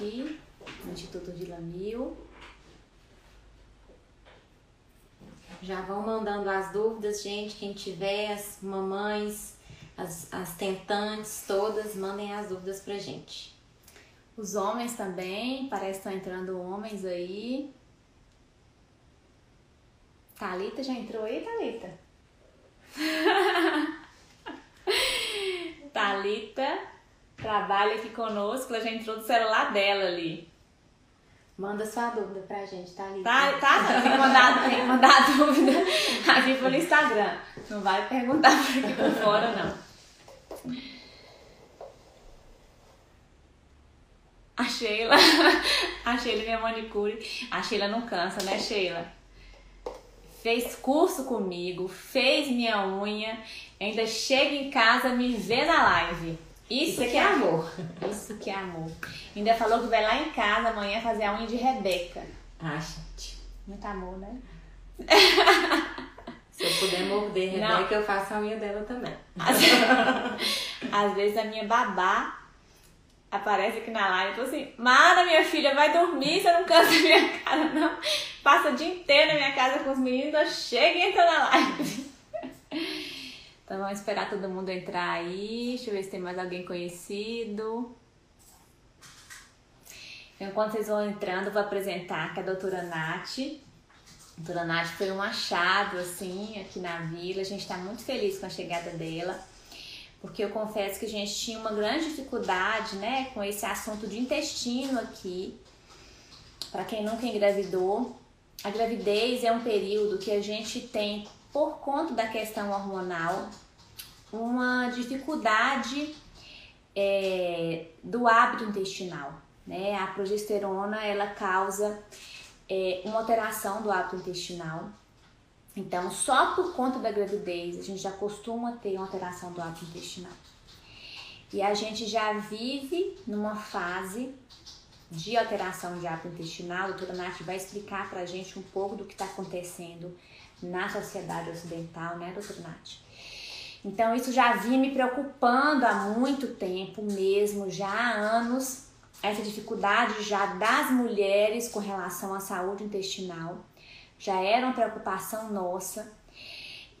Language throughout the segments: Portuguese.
Aqui no Instituto Vila Mil. Já vão mandando as dúvidas, gente. Quem tiver, as mamães, as, as tentantes, todas, mandem as dúvidas pra gente. Os homens também, parece que estão entrando homens aí. Talita já entrou aí, Talita? Talita trabalha aqui conosco, ela já entrou do celular dela ali. Manda sua dúvida pra gente, tá ali. Tá, tá, tem que mandar, tem que mandar a dúvida aqui pelo Instagram. Não vai perguntar por aqui por fora, não. A Sheila, a Sheila minha manicure, a Sheila não cansa, né, Sheila? Fez curso comigo, fez minha unha, ainda chega em casa, me vê na live. Isso, Isso que é amor. Isso que é amor. Ainda falou que vai lá em casa amanhã fazer a unha de Rebeca. Ah, gente. Muito amor, né? Se eu puder morder Rebeca, eu faço a unha dela também. Às, às vezes a minha babá aparece aqui na live e fala assim: Mara, minha filha, vai dormir, você não cansa minha casa, não. Passa o dia inteiro na minha casa com os meninos, chega e entra na live. Então vamos esperar todo mundo entrar aí. Deixa eu ver se tem mais alguém conhecido. Então, enquanto vocês vão entrando, eu vou apresentar que a doutora Nath. A doutora Nath foi um achado, assim, aqui na vila. A gente está muito feliz com a chegada dela. Porque eu confesso que a gente tinha uma grande dificuldade, né, com esse assunto de intestino aqui. Para quem nunca engravidou, a gravidez é um período que a gente tem por conta da questão hormonal, uma dificuldade é, do hábito intestinal. Né? A progesterona ela causa é, uma alteração do hábito intestinal. Então, só por conta da gravidez, a gente já costuma ter uma alteração do hábito intestinal. E a gente já vive numa fase de alteração de hábito intestinal. A doutora Nath vai explicar pra gente um pouco do que está acontecendo na sociedade ocidental, né, doutora Nath? Então, isso já vinha me preocupando há muito tempo mesmo, já há anos, essa dificuldade já das mulheres com relação à saúde intestinal. Já era uma preocupação nossa.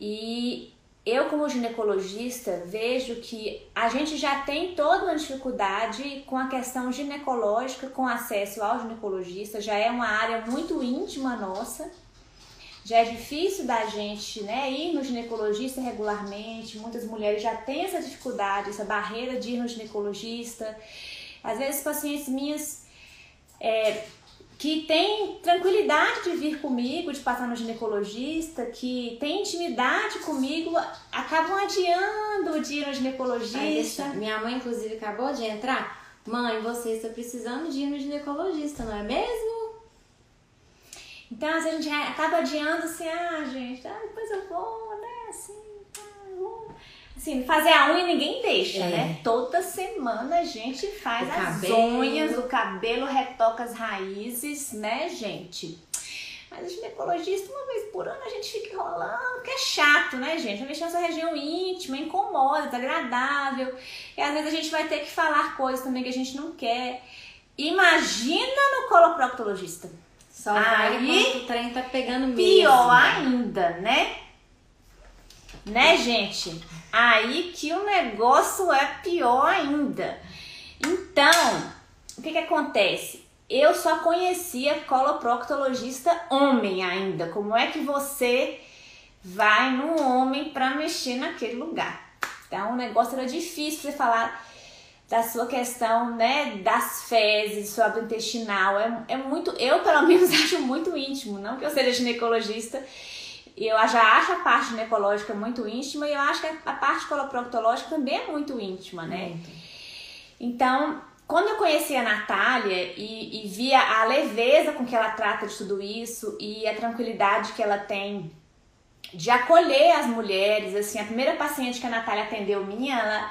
E eu, como ginecologista, vejo que a gente já tem toda uma dificuldade com a questão ginecológica, com acesso ao ginecologista, já é uma área muito íntima nossa já é difícil da gente né, ir no ginecologista regularmente, muitas mulheres já têm essa dificuldade, essa barreira de ir no ginecologista. Às vezes, pacientes minhas é, que têm tranquilidade de vir comigo, de passar no ginecologista, que têm intimidade comigo, acabam adiando de ir no ginecologista. Minha mãe, inclusive, acabou de entrar. Mãe, você está precisando de ir no ginecologista, não é mesmo? Então, vezes a gente acaba adiando assim, ah, gente, ah, depois eu vou, né, assim, ah, Assim, fazer a unha ninguém deixa, é. né? Toda semana a gente faz o as cabelo. unhas, o cabelo retoca as raízes, né, gente? Mas o ginecologista, uma vez por ano, a gente fica enrolando, que é chato, né, gente? Mexer nessa região íntima, incomoda, desagradável. E às vezes a gente vai ter que falar coisas também que a gente não quer. Imagina no coloproctologista. Só aí o trem tá pegando mesmo. Pior ainda, né? Né, gente? Aí que o negócio é pior ainda. Então, o que que acontece? Eu só conhecia coloproctologista homem ainda. Como é que você vai no homem para mexer naquele lugar? Então, o negócio era difícil você falar da sua questão, né, das fezes, do hábito intestinal. É, é muito, eu pelo menos acho muito íntimo, não que eu seja ginecologista, Eu já acho a parte ginecológica muito íntima e eu acho que a parte coloproctológica também é muito íntima, né? Então, quando eu conheci a Natália e, e via a leveza com que ela trata de tudo isso e a tranquilidade que ela tem de acolher as mulheres, assim, a primeira paciente que a Natália atendeu minha, ela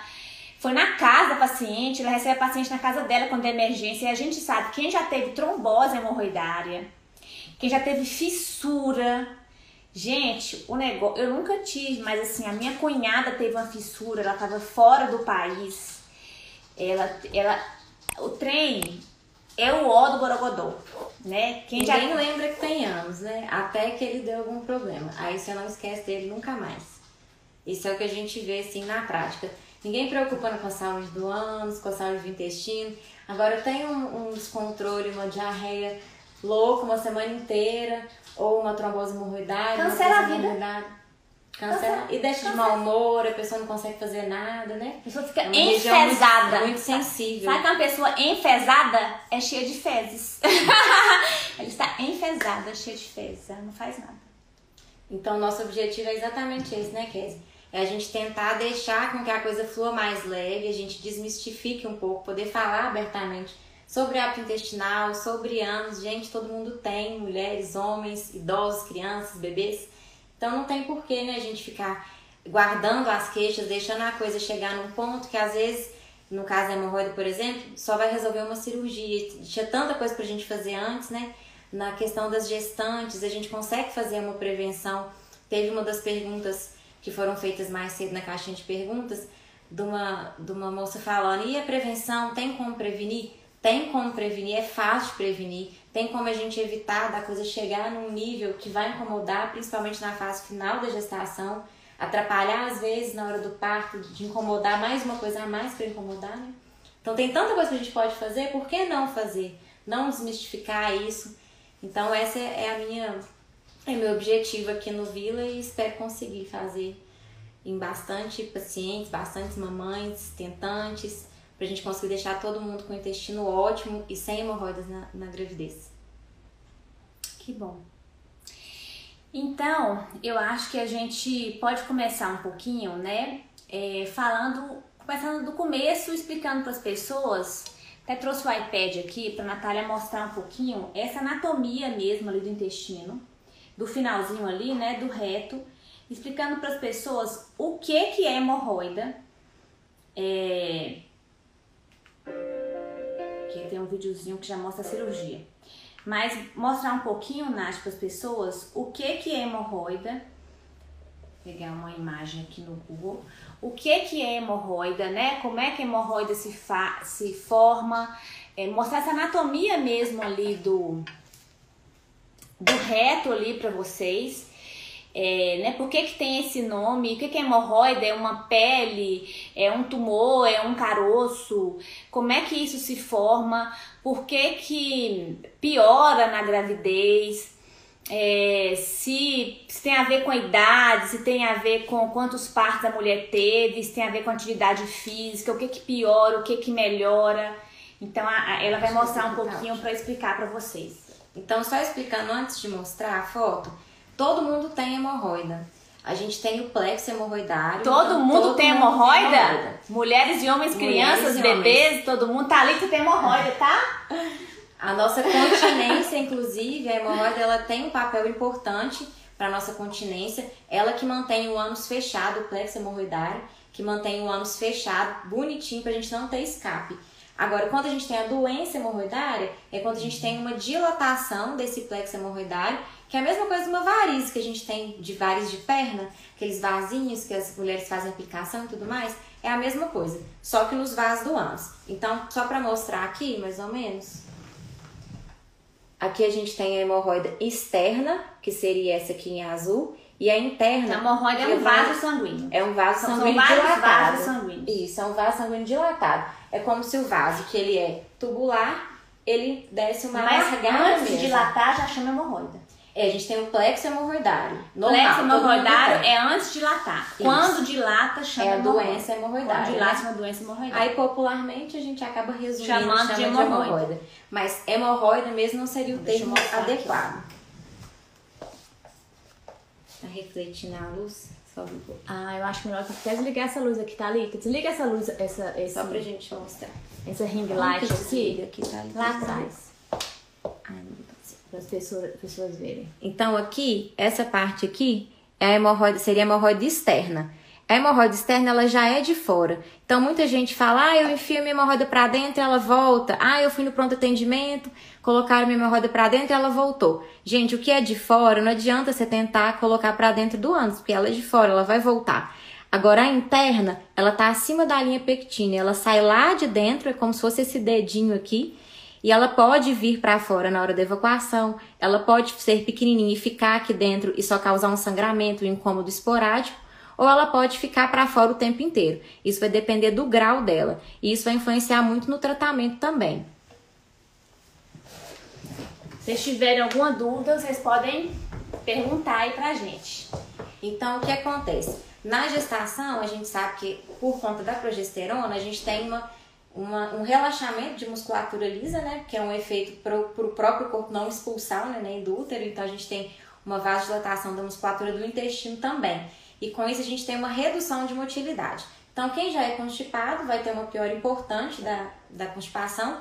foi na casa da paciente, ela recebe a paciente na casa dela quando é emergência, e a gente sabe, quem já teve trombose hemorroidária, quem já teve fissura, gente, o negócio, eu nunca tive, mas assim, a minha cunhada teve uma fissura, ela tava fora do país, ela, ela, o trem é o ó do Borogodó, né? Quem Ninguém já... lembra que tem anos, né? Até que ele deu algum problema. Aí você não esquece dele nunca mais. Isso é o que a gente vê assim na prática. Ninguém preocupando com a saúde do ânus, com a saúde do intestino. Agora tem um, um descontrole, uma diarreia louca uma semana inteira, ou uma trombose hemorroidária. Cancela a vida. Cancela. E deixa Cancela. de mau humor, a pessoa não consegue fazer nada, né? A pessoa fica é enfesada. Muito, muito, sensível. Sabe que uma pessoa enfesada é cheia de fezes? ela está enfesada, cheia de fezes. Ela não faz nada. Então, nosso objetivo é exatamente esse, né, Kézia? É a gente tentar deixar com que a coisa flua mais leve, a gente desmistifique um pouco, poder falar abertamente sobre hábito intestinal, sobre anos. Gente, todo mundo tem, mulheres, homens, idosos, crianças, bebês. Então não tem porquê, né, a gente ficar guardando as queixas, deixando a coisa chegar num ponto que às vezes, no caso da hemorroida, por exemplo, só vai resolver uma cirurgia. Tinha tanta coisa pra gente fazer antes, né? Na questão das gestantes, a gente consegue fazer uma prevenção. Teve uma das perguntas que foram feitas mais cedo na caixinha de perguntas, de uma, de uma moça falando: e a prevenção? Tem como prevenir? Tem como prevenir, é fácil de prevenir. Tem como a gente evitar da coisa chegar num nível que vai incomodar, principalmente na fase final da gestação, atrapalhar às vezes na hora do parto, de incomodar mais uma coisa a mais para incomodar, né? Então tem tanta coisa que a gente pode fazer, por que não fazer? Não desmistificar isso. Então essa é a minha é meu objetivo aqui no Vila e espero conseguir fazer em bastante pacientes, bastantes mamães, tentantes, pra gente conseguir deixar todo mundo com o intestino ótimo e sem hemorroidas na, na gravidez. Que bom. Então, eu acho que a gente pode começar um pouquinho, né? É, falando, começando do começo, explicando para as pessoas. Até trouxe o iPad aqui para Natália mostrar um pouquinho essa anatomia mesmo ali do intestino, do finalzinho ali, né, do reto, explicando para as pessoas o que que é hemorroida. É, que tem um videozinho que já mostra a cirurgia. Mas mostrar um pouquinho, Nath, para as pessoas o que, que é hemorroida. Vou pegar uma imagem aqui no Google. O que, que é hemorroida, né? Como é que a hemorroida se, fa se forma. É, mostrar essa anatomia mesmo ali do, do reto ali para vocês. É, né? Por que, que tem esse nome? O que, que é hemorroida? É uma pele? É um tumor? É um caroço? Como é que isso se forma? Por que, que piora na gravidez? É, se, se, tem a ver com a idade, se tem a ver com quantos partos a mulher teve, se tem a ver com a atividade física, o que que piora, o que que melhora. Então a, a, ela vai mostrar um pouquinho para explicar para vocês. Então só explicando antes de mostrar a foto, Todo mundo tem hemorroida. A gente tem o plexo hemorroidário. Todo então, mundo todo tem hemorroida? Hemorroida? Mulheres e homens, Mulheres crianças, e bebês, homens. todo mundo tá ali que tem hemorroida, tá? A nossa continência, inclusive, a hemorroida, ela tem um papel importante para nossa continência. Ela que mantém o ânus fechado, o plexo hemorroidário, que mantém o ânus fechado, bonitinho, para a gente não ter escape. Agora, quando a gente tem a doença hemorroidária, é quando a gente tem uma dilatação desse plexo hemorroidário que é a mesma coisa de uma variz que a gente tem de varizes de perna, aqueles vasinhos que as mulheres fazem aplicação e tudo mais, é a mesma coisa, só que nos vasos do ânus. Então, só para mostrar aqui, mais ou menos, aqui a gente tem a hemorroida externa, que seria essa aqui em azul, e a interna. A hemorroida é um vaso sanguíneo. É um vaso sanguíneo são dilatado. Vasos sanguíneos. Isso, é um vaso sanguíneo dilatado. É como se o vaso, que ele é tubular, ele desse uma Mas antes de dilatar já chama hemorroida. É, a gente tem o plexo hemorroidário. Normal, plexo hemorroidário é antes de dilatar. Isso. Quando dilata, chama É a doença hemorroidária. Quando dilata, chama doença hemorroidária. Aí, popularmente, a gente acaba resumindo chamando chama de hemorroida. de hemorroida. Mas hemorroida mesmo não seria o termo adequado. Tá refletindo a luz. Ah, eu acho melhor que até desligar essa luz aqui, tá, Lita? Desliga essa luz, essa, esse, Só pra gente mostrar. essa ring light aqui, aqui, tá ali? lá atrás, Ai, pra ver. para as pessoas, pessoas verem. Então aqui, essa parte aqui é a hemorroida, seria a hemorroida externa. A hemorroida externa ela já é de fora. Então muita gente fala: "Ah, eu enfio minha hemorroida para dentro e ela volta. Ah, eu fui no pronto atendimento, colocaram minha hemorroida para dentro e ela voltou". Gente, o que é de fora não adianta você tentar colocar para dentro do ânus, porque ela é de fora, ela vai voltar. Agora a interna, ela tá acima da linha pectínea, ela sai lá de dentro, é como se fosse esse dedinho aqui, e ela pode vir para fora na hora da evacuação, ela pode ser pequenininha e ficar aqui dentro e só causar um sangramento, um incômodo esporádico, ou ela pode ficar para fora o tempo inteiro. Isso vai depender do grau dela, e isso vai influenciar muito no tratamento também. Se vocês tiverem alguma dúvida, vocês podem perguntar aí pra gente. Então, o que acontece? Na gestação, a gente sabe que por conta da progesterona, a gente tem uma, uma- um relaxamento de musculatura lisa, né? Que é um efeito para o próprio corpo não expulsar o neném do útero. Então, a gente tem uma vasodilatação da musculatura do intestino também. E com isso, a gente tem uma redução de motilidade. Então, quem já é constipado vai ter uma piora importante da, da constipação.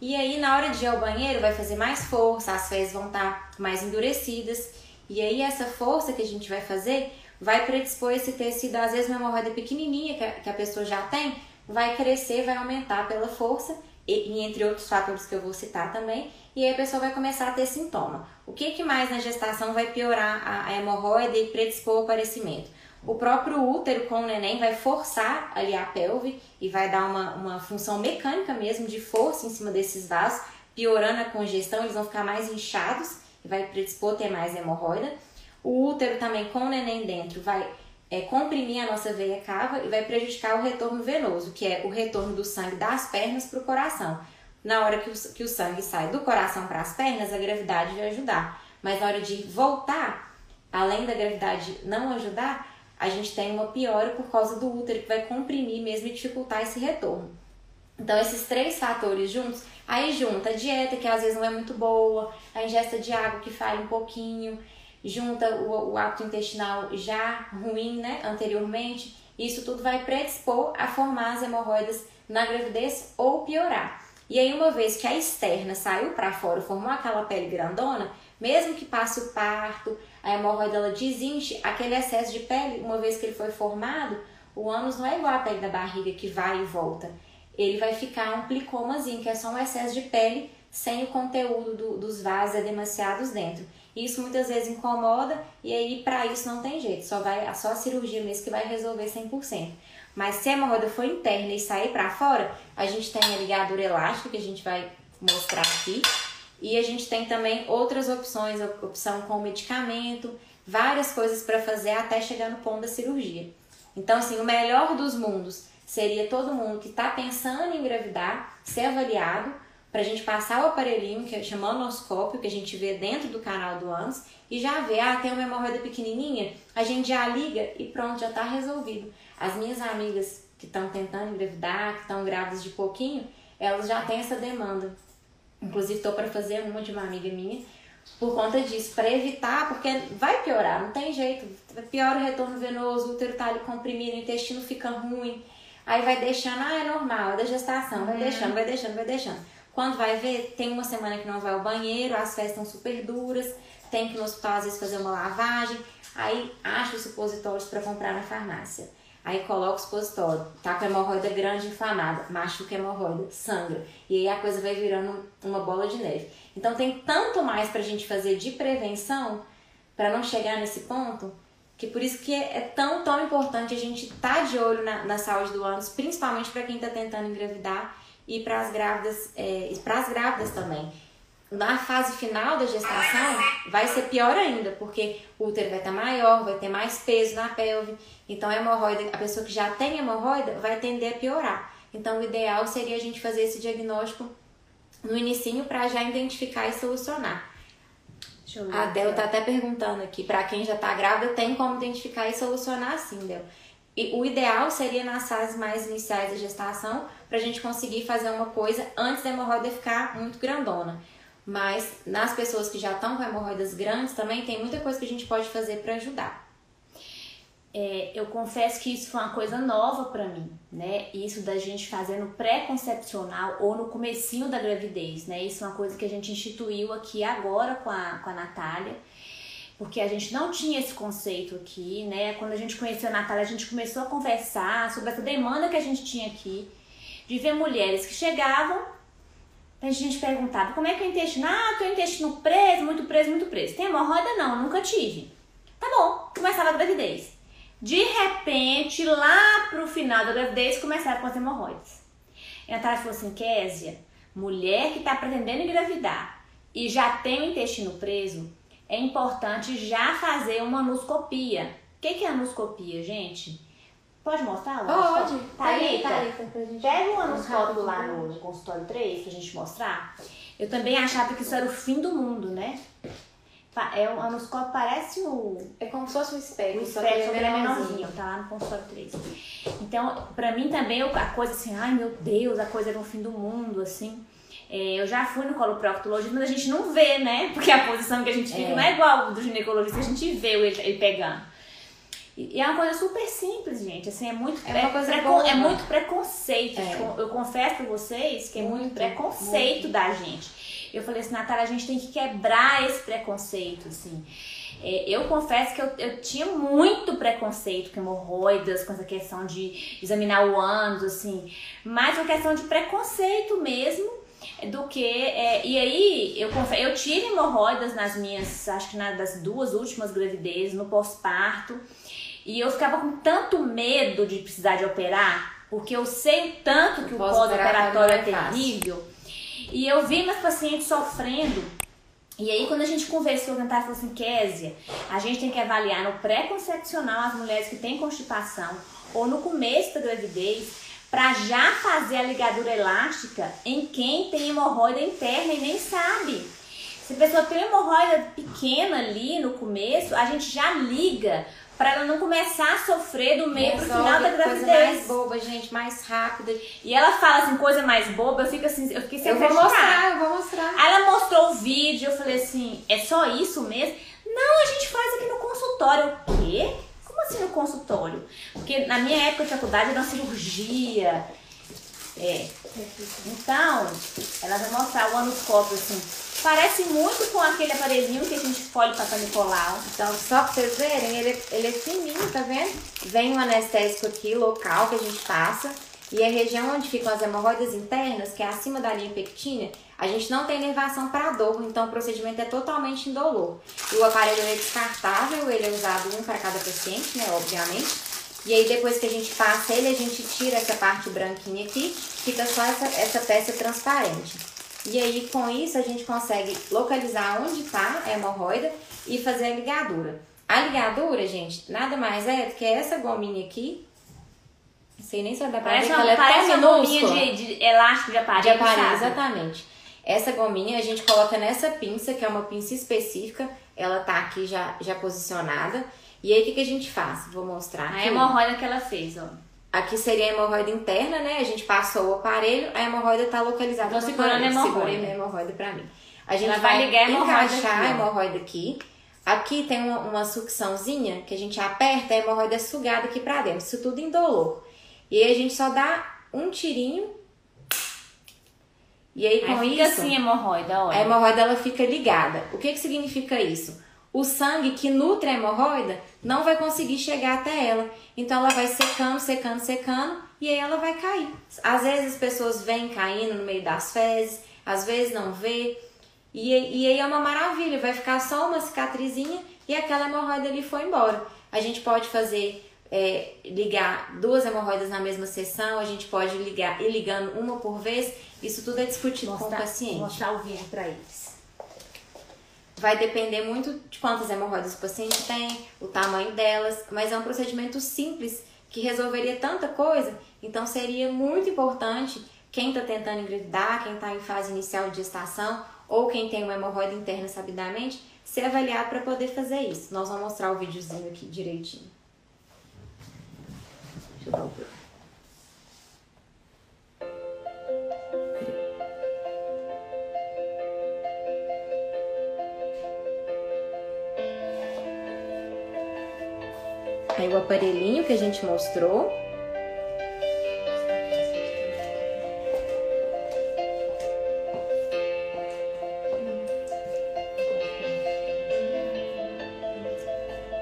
E aí, na hora de ir ao banheiro, vai fazer mais força, as fezes vão estar mais endurecidas. E aí, essa força que a gente vai fazer vai predispor esse tecido, às vezes uma hemorroida pequenininha que a, que a pessoa já tem, vai crescer, vai aumentar pela força, e, entre outros fatores que eu vou citar também, e aí a pessoa vai começar a ter sintoma. O que, que mais na gestação vai piorar a, a hemorroida e predispor o aparecimento? O próprio útero com o neném vai forçar ali a pelve e vai dar uma, uma função mecânica mesmo de força em cima desses vasos, piorando a congestão, eles vão ficar mais inchados e vai predispor a ter mais hemorroida. O útero também com o neném dentro vai é, comprimir a nossa veia cava e vai prejudicar o retorno venoso, que é o retorno do sangue das pernas para o coração. Na hora que o, que o sangue sai do coração para as pernas, a gravidade vai ajudar. Mas na hora de voltar, além da gravidade não ajudar, a gente tem uma piora por causa do útero que vai comprimir mesmo e dificultar esse retorno. Então, esses três fatores juntos, aí junta a dieta, que às vezes não é muito boa, a ingesta de água que falha um pouquinho, junta o, o hábito intestinal já ruim, né, anteriormente, isso tudo vai predispor a formar as hemorroidas na gravidez ou piorar. E aí, uma vez que a externa saiu para fora, formou aquela pele grandona, mesmo que passe o parto, a hemorroida ela desinche, aquele excesso de pele, uma vez que ele foi formado, o ânus não é igual à pele da barriga que vai e volta. Ele vai ficar um plicomazinho, que é só um excesso de pele sem o conteúdo do- dos vasos edemaciados dentro. Isso muitas vezes incomoda e aí para isso não tem jeito, só vai só a cirurgia mesmo que vai resolver 100%. Mas se a hemorroida for interna e sair para fora, a gente tem a ligadura elástica que a gente vai mostrar aqui. E a gente tem também outras opções, opção com medicamento, várias coisas para fazer até chegar no ponto da cirurgia. Então, assim, o melhor dos mundos seria todo mundo que está pensando em engravidar ser avaliado para a gente passar o aparelhinho, que chama anoscópio, que a gente vê dentro do canal do ânus, e já vê, ah, tem uma hemorroida pequenininha, a gente já liga e pronto, já está resolvido. As minhas amigas que estão tentando engravidar, que estão grávidas de pouquinho, elas já têm essa demanda. Inclusive, estou para fazer uma de uma amiga minha por conta disso, para evitar, porque vai piorar, não tem jeito. Piora o retorno venoso, o útero tá ali comprimido, o intestino fica ruim. Aí vai deixando, ah, é normal, é da gestação, vai deixando, vai deixando, vai deixando. Quando vai ver, tem uma semana que não vai ao banheiro, as fezes estão super duras, tem que ir no hospital às vezes fazer uma lavagem, aí acha os supositórios para comprar na farmácia. Aí coloca o supositório, tá com a hemorroida grande inflamada, machuca a hemorroida, sangra. E aí a coisa vai virando uma bola de neve. Então tem tanto mais pra gente fazer de prevenção para não chegar nesse ponto, que por isso que é, é tão, tão importante a gente estar tá de olho na, na saúde do ânus, principalmente para quem está tentando engravidar e para as grávidas, é, para as grávidas também. Na fase final da gestação vai ser pior ainda, porque o útero vai estar maior, vai ter mais peso na pelve. Então a hemorroida, a pessoa que já tem hemorroida vai tender a piorar. Então o ideal seria a gente fazer esse diagnóstico no inicinho para já identificar e solucionar. A Del tá até perguntando aqui, para quem já tá grávida, tem como identificar e solucionar sim, Del. E o ideal seria nas fases mais iniciais da gestação, pra gente conseguir fazer uma coisa antes da hemorroida ficar muito grandona. Mas nas pessoas que já estão com hemorroidas grandes, também tem muita coisa que a gente pode fazer para ajudar. É, eu confesso que isso foi uma coisa nova para mim, né? Isso da gente fazer no pré-concepcional ou no comecinho da gravidez, né? Isso é uma coisa que a gente instituiu aqui agora com a, com a Natália, porque a gente não tinha esse conceito aqui, né? Quando a gente conheceu a Natália, a gente começou a conversar sobre essa demanda que a gente tinha aqui, de ver mulheres que chegavam, a gente perguntava como é que é o intestino? Ah, tem o intestino preso, muito preso, muito preso. Tem hemorroida? Não, nunca tive. Tá bom, começava a gravidez. De repente, lá pro final da gravidez, começaram com as hemorroidas. E a Natália falou assim, Késia, mulher que está pretendendo engravidar e já tem o intestino preso, é importante já fazer uma anoscopia. O que, que é anoscopia, gente? Pode mostrar? Pode. Tá aí, tá aí. Pega o anoscópio lá no, no consultório 3 pra gente mostrar. Eu também achava que isso era o fim do mundo, né? É um anoscópio, parece o. É como se fosse um espelho. O espelho, ele é menorzinho, tá lá no consultório 3. Então, pra mim também, a coisa assim, ai meu Deus, a coisa era um fim do mundo, assim. É, eu já fui no coloproctologista, mas a gente não vê, né? Porque a posição que a gente fica é. não é igual do ginecologista, a gente vê ele, ele pegando. E é uma coisa super simples, gente. Assim, é muito, é, boa, é muito preconceito. É. Tipo, eu confesso pra vocês que é muito, muito preconceito muito. da gente. Eu falei assim, Natália, a gente tem que quebrar esse preconceito, assim. É, eu confesso que eu, eu tinha muito preconceito com hemorroidas, com essa questão de examinar o ânus, assim, mas uma questão de preconceito mesmo do que. É, e aí, eu, confesso, eu tive hemorroidas nas minhas, acho que nas duas últimas gravidezes, no pós-parto, e eu ficava com tanto medo de precisar de operar, porque eu sei tanto que o pós-operatório é, é terrível. E eu vi meus pacientes sofrendo. E aí, quando a gente conversou, eu falou assim, Késia, a gente tem que avaliar no pré-concepcional as mulheres que têm constipação ou no começo da gravidez para já fazer a ligadura elástica em quem tem hemorroida interna e nem sabe. Se a pessoa tem hemorroida pequena ali no começo, a gente já liga para ela não começar a sofrer do meio Resolve pro final da gravidez. Coisa mais boba, gente, mais rápida. E ela fala assim, coisa mais boba, eu fico assim, eu fiquei sem Eu vou mostrar, eu vou mostrar. Aí ela mostrou o vídeo, eu falei assim, é só isso mesmo? Não, a gente faz aqui no consultório. O quê? Como assim no consultório? Porque na minha época de faculdade era uma cirurgia. É. Então, ela vai mostrar o anoscópio assim Parece muito com aquele aparelhinho que a gente folha para Nicolau. Então, só pra vocês verem, ele, ele é fininho, tá vendo? Vem um anestésico aqui, local, que a gente passa. E a região onde ficam as hemorroidas internas, que é acima da linha pectínea, a gente não tem nervação para dor, então o procedimento é totalmente indolor. E o aparelho é descartável, ele é usado um para cada paciente, né, obviamente. E aí depois que a gente passa ele, a gente tira essa parte branquinha aqui, fica só essa, essa peça transparente. E aí, com isso, a gente consegue localizar onde está a hemorroida e fazer a ligadura. A ligadura, gente, nada mais é do que essa gominha aqui. Não sei nem se vai dar pra ver ela é tão minúscula. De, de elástico de aparelho, De aparelho, exatamente. Essa gominha a gente coloca nessa pinça, que é uma pinça específica. Ela tá aqui já, já posicionada. E aí, o que, que a gente faz? Vou mostrar aqui. A hemorroida que ela fez, ó. Aqui seria a hemorroida interna, né? A gente passou o aparelho, a hemorroida está localizada Tô segurando a hemorroida. Segurei a hemorroida para mim. A gente Ela vai, ligar a encaixar aqui, a hemorroida aqui. Aqui tem uma, uma, sucçãozinha que a gente aperta, a hemorroida é sugada aqui para dentro. Isso tudo indolor. E aí a gente só dá um tirinho. E aí com aí fica isso... assim a hemorroida, olha. A hemorroida ela fica ligada. O que que significa isso? O sangue que nutre a hemorroida não vai conseguir chegar até ela. Então ela vai secando, secando, secando e aí ela vai cair. Às vezes as pessoas vêm caindo no meio das fezes, às vezes não vê. E, e aí é uma maravilha, vai ficar só uma cicatrizinha e aquela hemorroida ali foi embora. A gente pode fazer é, ligar duas hemorroidas na mesma sessão, a gente pode ligar ir ligando uma por vez. Isso tudo é discutido mostrar, com o paciente. Vou mostrar o vídeo para eles. Vai depender muito de quantas hemorroidas o paciente tem, o tamanho delas, mas é um procedimento simples que resolveria tanta coisa. Então seria muito importante quem está tentando engravidar, quem está em fase inicial de gestação ou quem tem uma hemorroida interna sabidamente, ser avaliado para poder fazer isso. Nós vamos mostrar o videozinho aqui direitinho. Deixa eu dar o Aí o aparelhinho que a gente mostrou.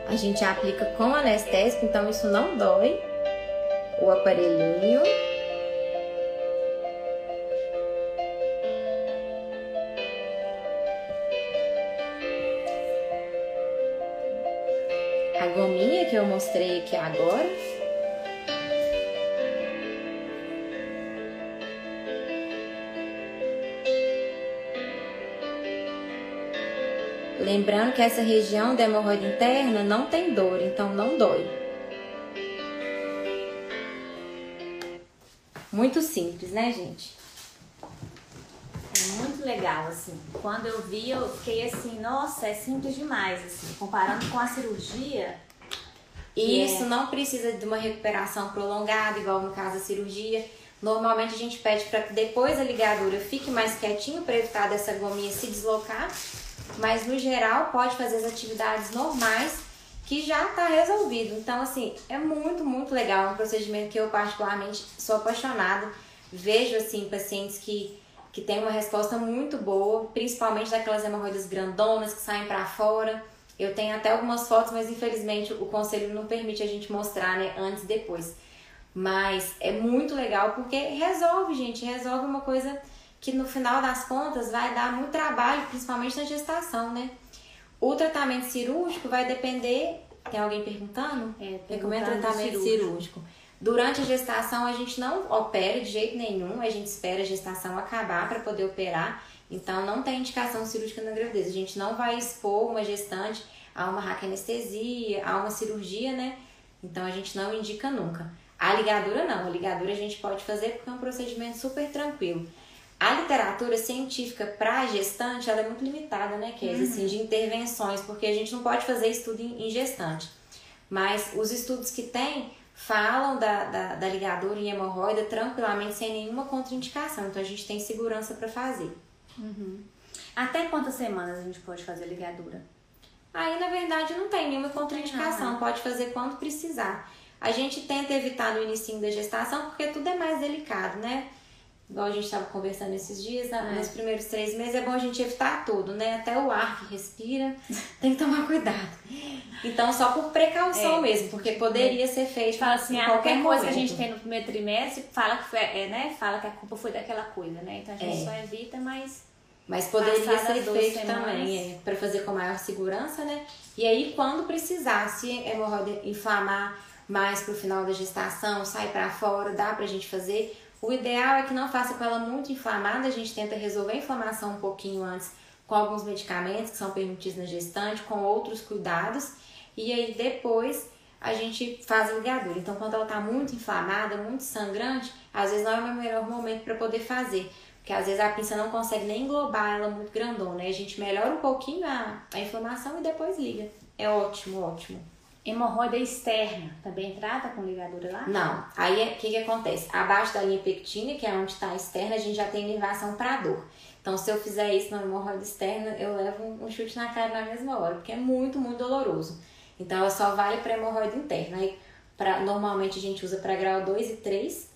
A gente aplica com anestésico, então isso não dói. O aparelhinho. Mostrei aqui agora. Lembrando que essa região da hemorroida interna não tem dor, então não dói. Muito simples, né, gente? É muito legal, assim. Quando eu vi, eu fiquei assim, nossa, é simples demais, assim. Comparando com a cirurgia. E isso é... não precisa de uma recuperação prolongada, igual no caso da cirurgia. Normalmente a gente pede para que depois a ligadura fique mais quietinho para evitar dessa gominha se deslocar mas no geral pode fazer as atividades normais que já está resolvido. Então, assim, é muito, muito legal. É um procedimento que eu particularmente sou apaixonada. Vejo, assim, pacientes que, que têm uma resposta muito boa, principalmente daquelas hemorroidas grandonas que saem para fora. Eu tenho até algumas fotos, mas infelizmente o conselho não permite a gente mostrar, né, antes e depois. Mas é muito legal porque resolve, gente, resolve uma coisa que no final das contas vai dar muito trabalho, principalmente na gestação, né? O tratamento cirúrgico vai depender. Tem alguém perguntando? É, Recomendo tratamento cirúrgico. cirúrgico. Durante a gestação a gente não opera de jeito nenhum, a gente espera a gestação acabar para poder operar. Então não tem indicação cirúrgica na gravidez. A gente não vai expor uma gestante a uma raquianestesia, a uma cirurgia, né? Então a gente não indica nunca. A ligadura não, a ligadura a gente pode fazer porque é um procedimento super tranquilo. A literatura científica para gestante ela é muito limitada, né, Kézia? Uhum. Assim, de intervenções, porque a gente não pode fazer estudo em, gestante. Mas os estudos que tem falam da, da, da ligadura em hemorroida tranquilamente, sem nenhuma contraindicação. Então a gente tem segurança para fazer. Uhum. Até quantas semanas a gente pode fazer ligadura? Aí, na verdade, não tem nenhuma contraindicação, pode fazer quando precisar. A gente tenta evitar no início da gestação, porque tudo é mais delicado, né? igual a gente estava conversando esses dias, é. nos primeiros três meses é bom a gente evitar tudo, né? Até o ar que respira, tem que tomar cuidado. Então, só por precaução é. mesmo, porque poderia ser feito fala assim, em qualquer coisa que a gente tem no primeiro trimestre, fala que, foi, é, né? fala que a culpa foi daquela coisa, né? Então a gente é. só evita, mas... Mas poderia ser feito também, é, para fazer com maior segurança, né? E aí, quando precisar, se a hemorroida inflamar mais pro final da gestação, sai para fora, dá pra gente fazer o ideal é que não faça com ela muito inflamada, a gente tenta resolver a inflamação um pouquinho antes com alguns medicamentos que são permitidos na gestante, com outros cuidados, e aí depois a gente faz a ligadura. Então, quando ela está muito inflamada, muito sangrante, às vezes não é o melhor momento para poder fazer, porque às vezes a pinça não consegue nem englobar ela muito grandona, né? A gente melhora um pouquinho a, a inflamação e depois liga. É ótimo, ótimo. Hemorroida externa, também trata com ligadura lá? Não. Aí o é, que, que acontece? Abaixo da linha pectina, que é onde está a externa, a gente já tem nervação para dor. Então, se eu fizer isso na hemorroida externa, eu levo um chute na cara na mesma hora, porque é muito, muito doloroso. Então, ela só vale para hemorroida interna. Aí, pra, normalmente a gente usa para grau 2 e 3.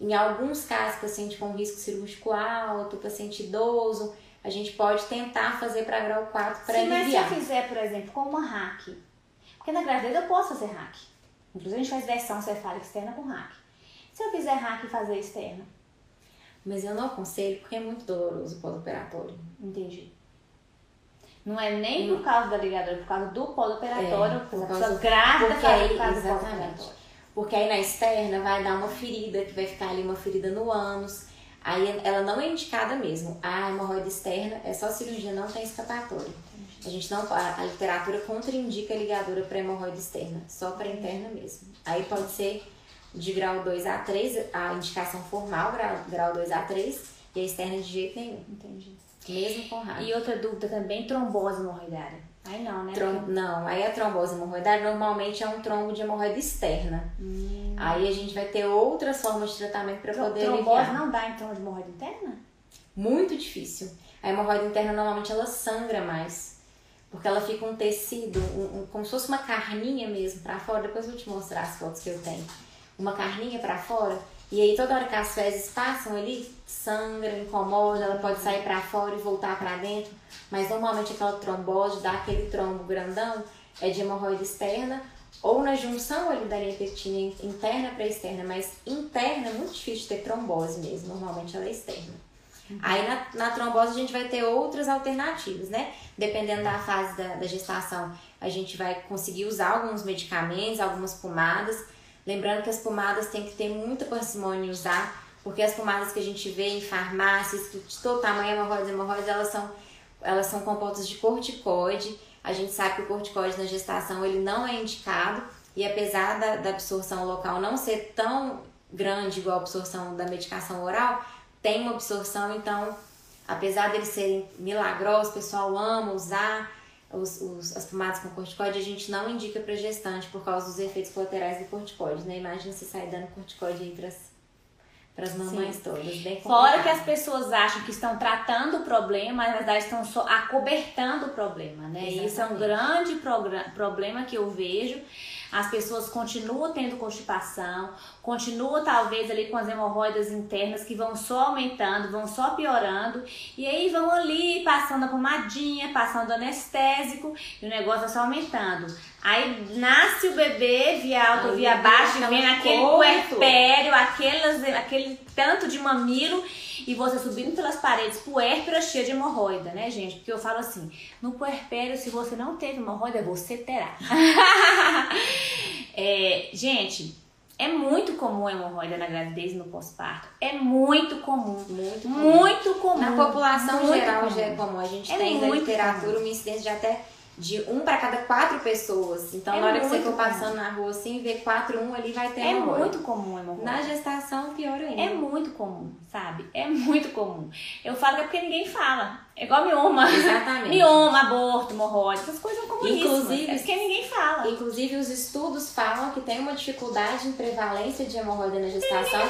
Em alguns casos, paciente com risco cirúrgico alto, paciente idoso, a gente pode tentar fazer para grau 4 para aliviar. Mas se eu fizer, por exemplo, com uma hack, porque na gravidez eu posso fazer hack. Inclusive a gente faz versão cefálica externa com hack. Se eu fizer hack e fazer externa? Mas eu não aconselho porque é muito doloroso o pós-operatório. Entendi. Não é nem por causa da ligadura, é por causa do pós-operatório, é, por causa grávida por causa do Porque aí na externa vai dar uma ferida, que vai ficar ali uma ferida no ânus. Aí ela não é indicada mesmo. A hemorroida externa é só cirurgia, não tem escapatório. A gente não a, a literatura contraindica a ligadura para hemorroida externa, só para interna mesmo. Aí pode ser de grau 2 a 3, a indicação formal, grau, grau 2 a 3, e a externa de jeito nenhum. Entendi. Mesmo com raiva. E outra dúvida também, trombose hemorroidária. Aí não, né? Trom não, aí a trombose hemorroidária normalmente é um trombo de hemorroida externa. Hum. Aí a gente vai ter outras formas de tratamento para poder trombose aliviar. não dá em trombo de hemorroida interna? Muito difícil. A hemorroida interna normalmente ela sangra mais porque ela fica um tecido, um, um, como se fosse uma carninha mesmo para fora. Depois eu vou te mostrar as fotos que eu tenho. Uma carninha para fora. E aí toda hora que as fezes passam ali, sangra, incomoda, ela pode sair para fora e voltar para dentro. Mas normalmente aquela trombose, dá aquele trombo grandão, é de hemorroida externa ou na junção ali da linha pectina interna para externa, mas interna é muito difícil ter trombose mesmo, normalmente ela é externa. Aí na, na, trombose a gente vai ter outras alternativas, né? Dependendo da fase da, da gestação, a gente vai conseguir usar alguns medicamentos, algumas pomadas. Lembrando que as pomadas tem que ter muita parcimônia em usar, porque as pomadas que a gente vê em farmácias, de todo tamanho, hemorroides, hemorroides, elas são, elas são compostas de corticoide a gente sabe que o corticoide na gestação ele não é indicado. E apesar da, da absorção local não ser tão grande igual a absorção da medicação oral, tem uma absorção, então, apesar deles serem milagrosos, o pessoal ama usar os, os, as pomadas com corticoide, a gente não indica para gestante por causa dos efeitos colaterais do corticoide, né? Imagina você sair dando corticoide aí para para as mamães Sim. todas, bem complicado. Fora que as pessoas acham que estão tratando o problema, mas na verdade estão só acobertando o problema, né? Exatamente. Isso é um grande problema que eu vejo as pessoas continuam tendo constipação, continuam talvez ali com as hemorroidas internas que vão só aumentando, vão só piorando, e aí vão ali passando a pomadinha, passando anestésico, e o negócio vai só aumentando. Aí nasce o bebê via alto, aí via baixo, vem aquele puerpério, aquelas, aquele tanto de mamilo e você subindo pelas paredes puérpera cheia de hemorroida, né, gente? Porque eu falo assim, no puerpério, se você não teve hemorroida, você terá. é, gente, é muito comum a hemorroida na gravidez e no pós-parto. É muito comum. Muito comum. Muito comum. Na população muito geral comum. já é comum. A gente é tem na literatura comum. uma incidência de até de um para cada quatro pessoas. Então, é na hora que você for passando na rua assim, ver quatro, um ali vai ter É muito comum hemorroida. Na gestação, pior ainda. É muito comum, sabe? É muito comum. Eu falo que é porque ninguém fala. É igual mioma. Exatamente. mioma, aborto, hemorroida, essas coisas comuns. Inclusive, é porque ninguém fala. Inclusive, os estudos falam que tem uma dificuldade em prevalência de hemorroida na gestação.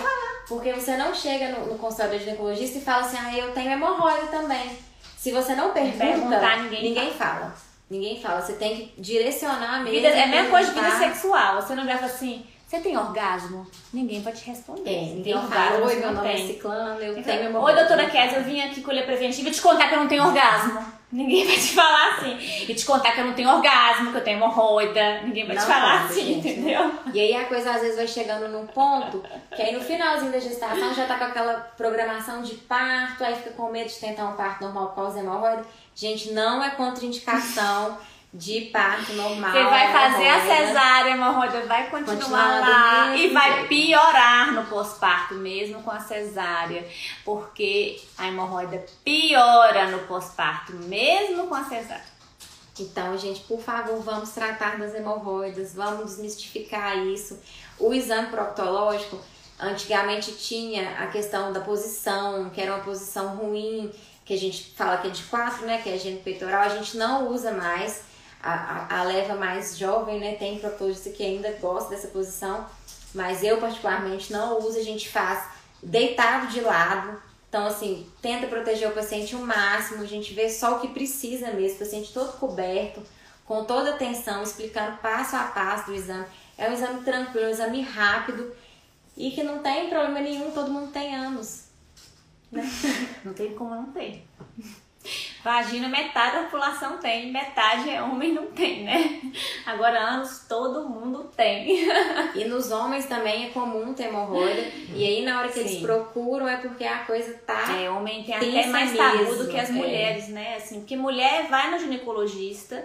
Porque você não chega no, no consultório de ginecologista e fala assim, ah, eu tenho hemorroida também. Se você não pergunta, ninguém, ninguém fala. fala. Ninguém fala, você tem que direcionar mesmo. Vida, é a mesma coisa de vida sexual. Você não falar assim, você tem orgasmo? Ninguém vai te responder. É, ninguém tem orgasmo. Oi, meu nome é Ciclano, eu então, tenho Oi, doutora Kézia, eu vim aqui colher preventiva e te contar que eu não tenho orgasmo. Ninguém vai te falar assim. E te contar que eu não tenho orgasmo, que eu tenho hemorroida. Ninguém vai não te falar assim, gente, entendeu? E aí a coisa às vezes vai chegando num ponto que aí no finalzinho da gestação já tá com aquela programação de parto, aí fica com medo de tentar um parto normal por causa da hemorroida. Gente, não é contraindicação de parto normal. Você vai fazer a cesárea, a hemorroida vai continuar lá e vai jeito. piorar no pós-parto mesmo com a cesárea, porque a hemorroida piora no pós-parto mesmo com a cesárea. Então, gente, por favor, vamos tratar das hemorroidas, vamos desmistificar isso. O exame proctológico, antigamente tinha a questão da posição, que era uma posição ruim, que a gente fala que é de quatro, né, que é a peitoral, a gente não usa mais. A, a, a leva mais jovem, né, tem proctologista que ainda gosta dessa posição, mas eu particularmente não uso, a gente faz deitado de lado. Então, assim, tenta proteger o paciente o máximo, a gente vê só o que precisa mesmo, o paciente todo coberto, com toda atenção, explicando passo a passo do exame. É um exame tranquilo, um exame rápido e que não tem problema nenhum, todo mundo tem anos. Né? Não tem como não ter. Vagina, metade da população tem, metade é homem não tem, né? Agora, anos, todo mundo tem. E nos homens também é comum ter hemorroida. E aí, na hora que Sim. eles procuram, é porque a coisa tá. É, homem tem até mais tabu mesmo. do que as é. mulheres, né? Assim, porque mulher vai no ginecologista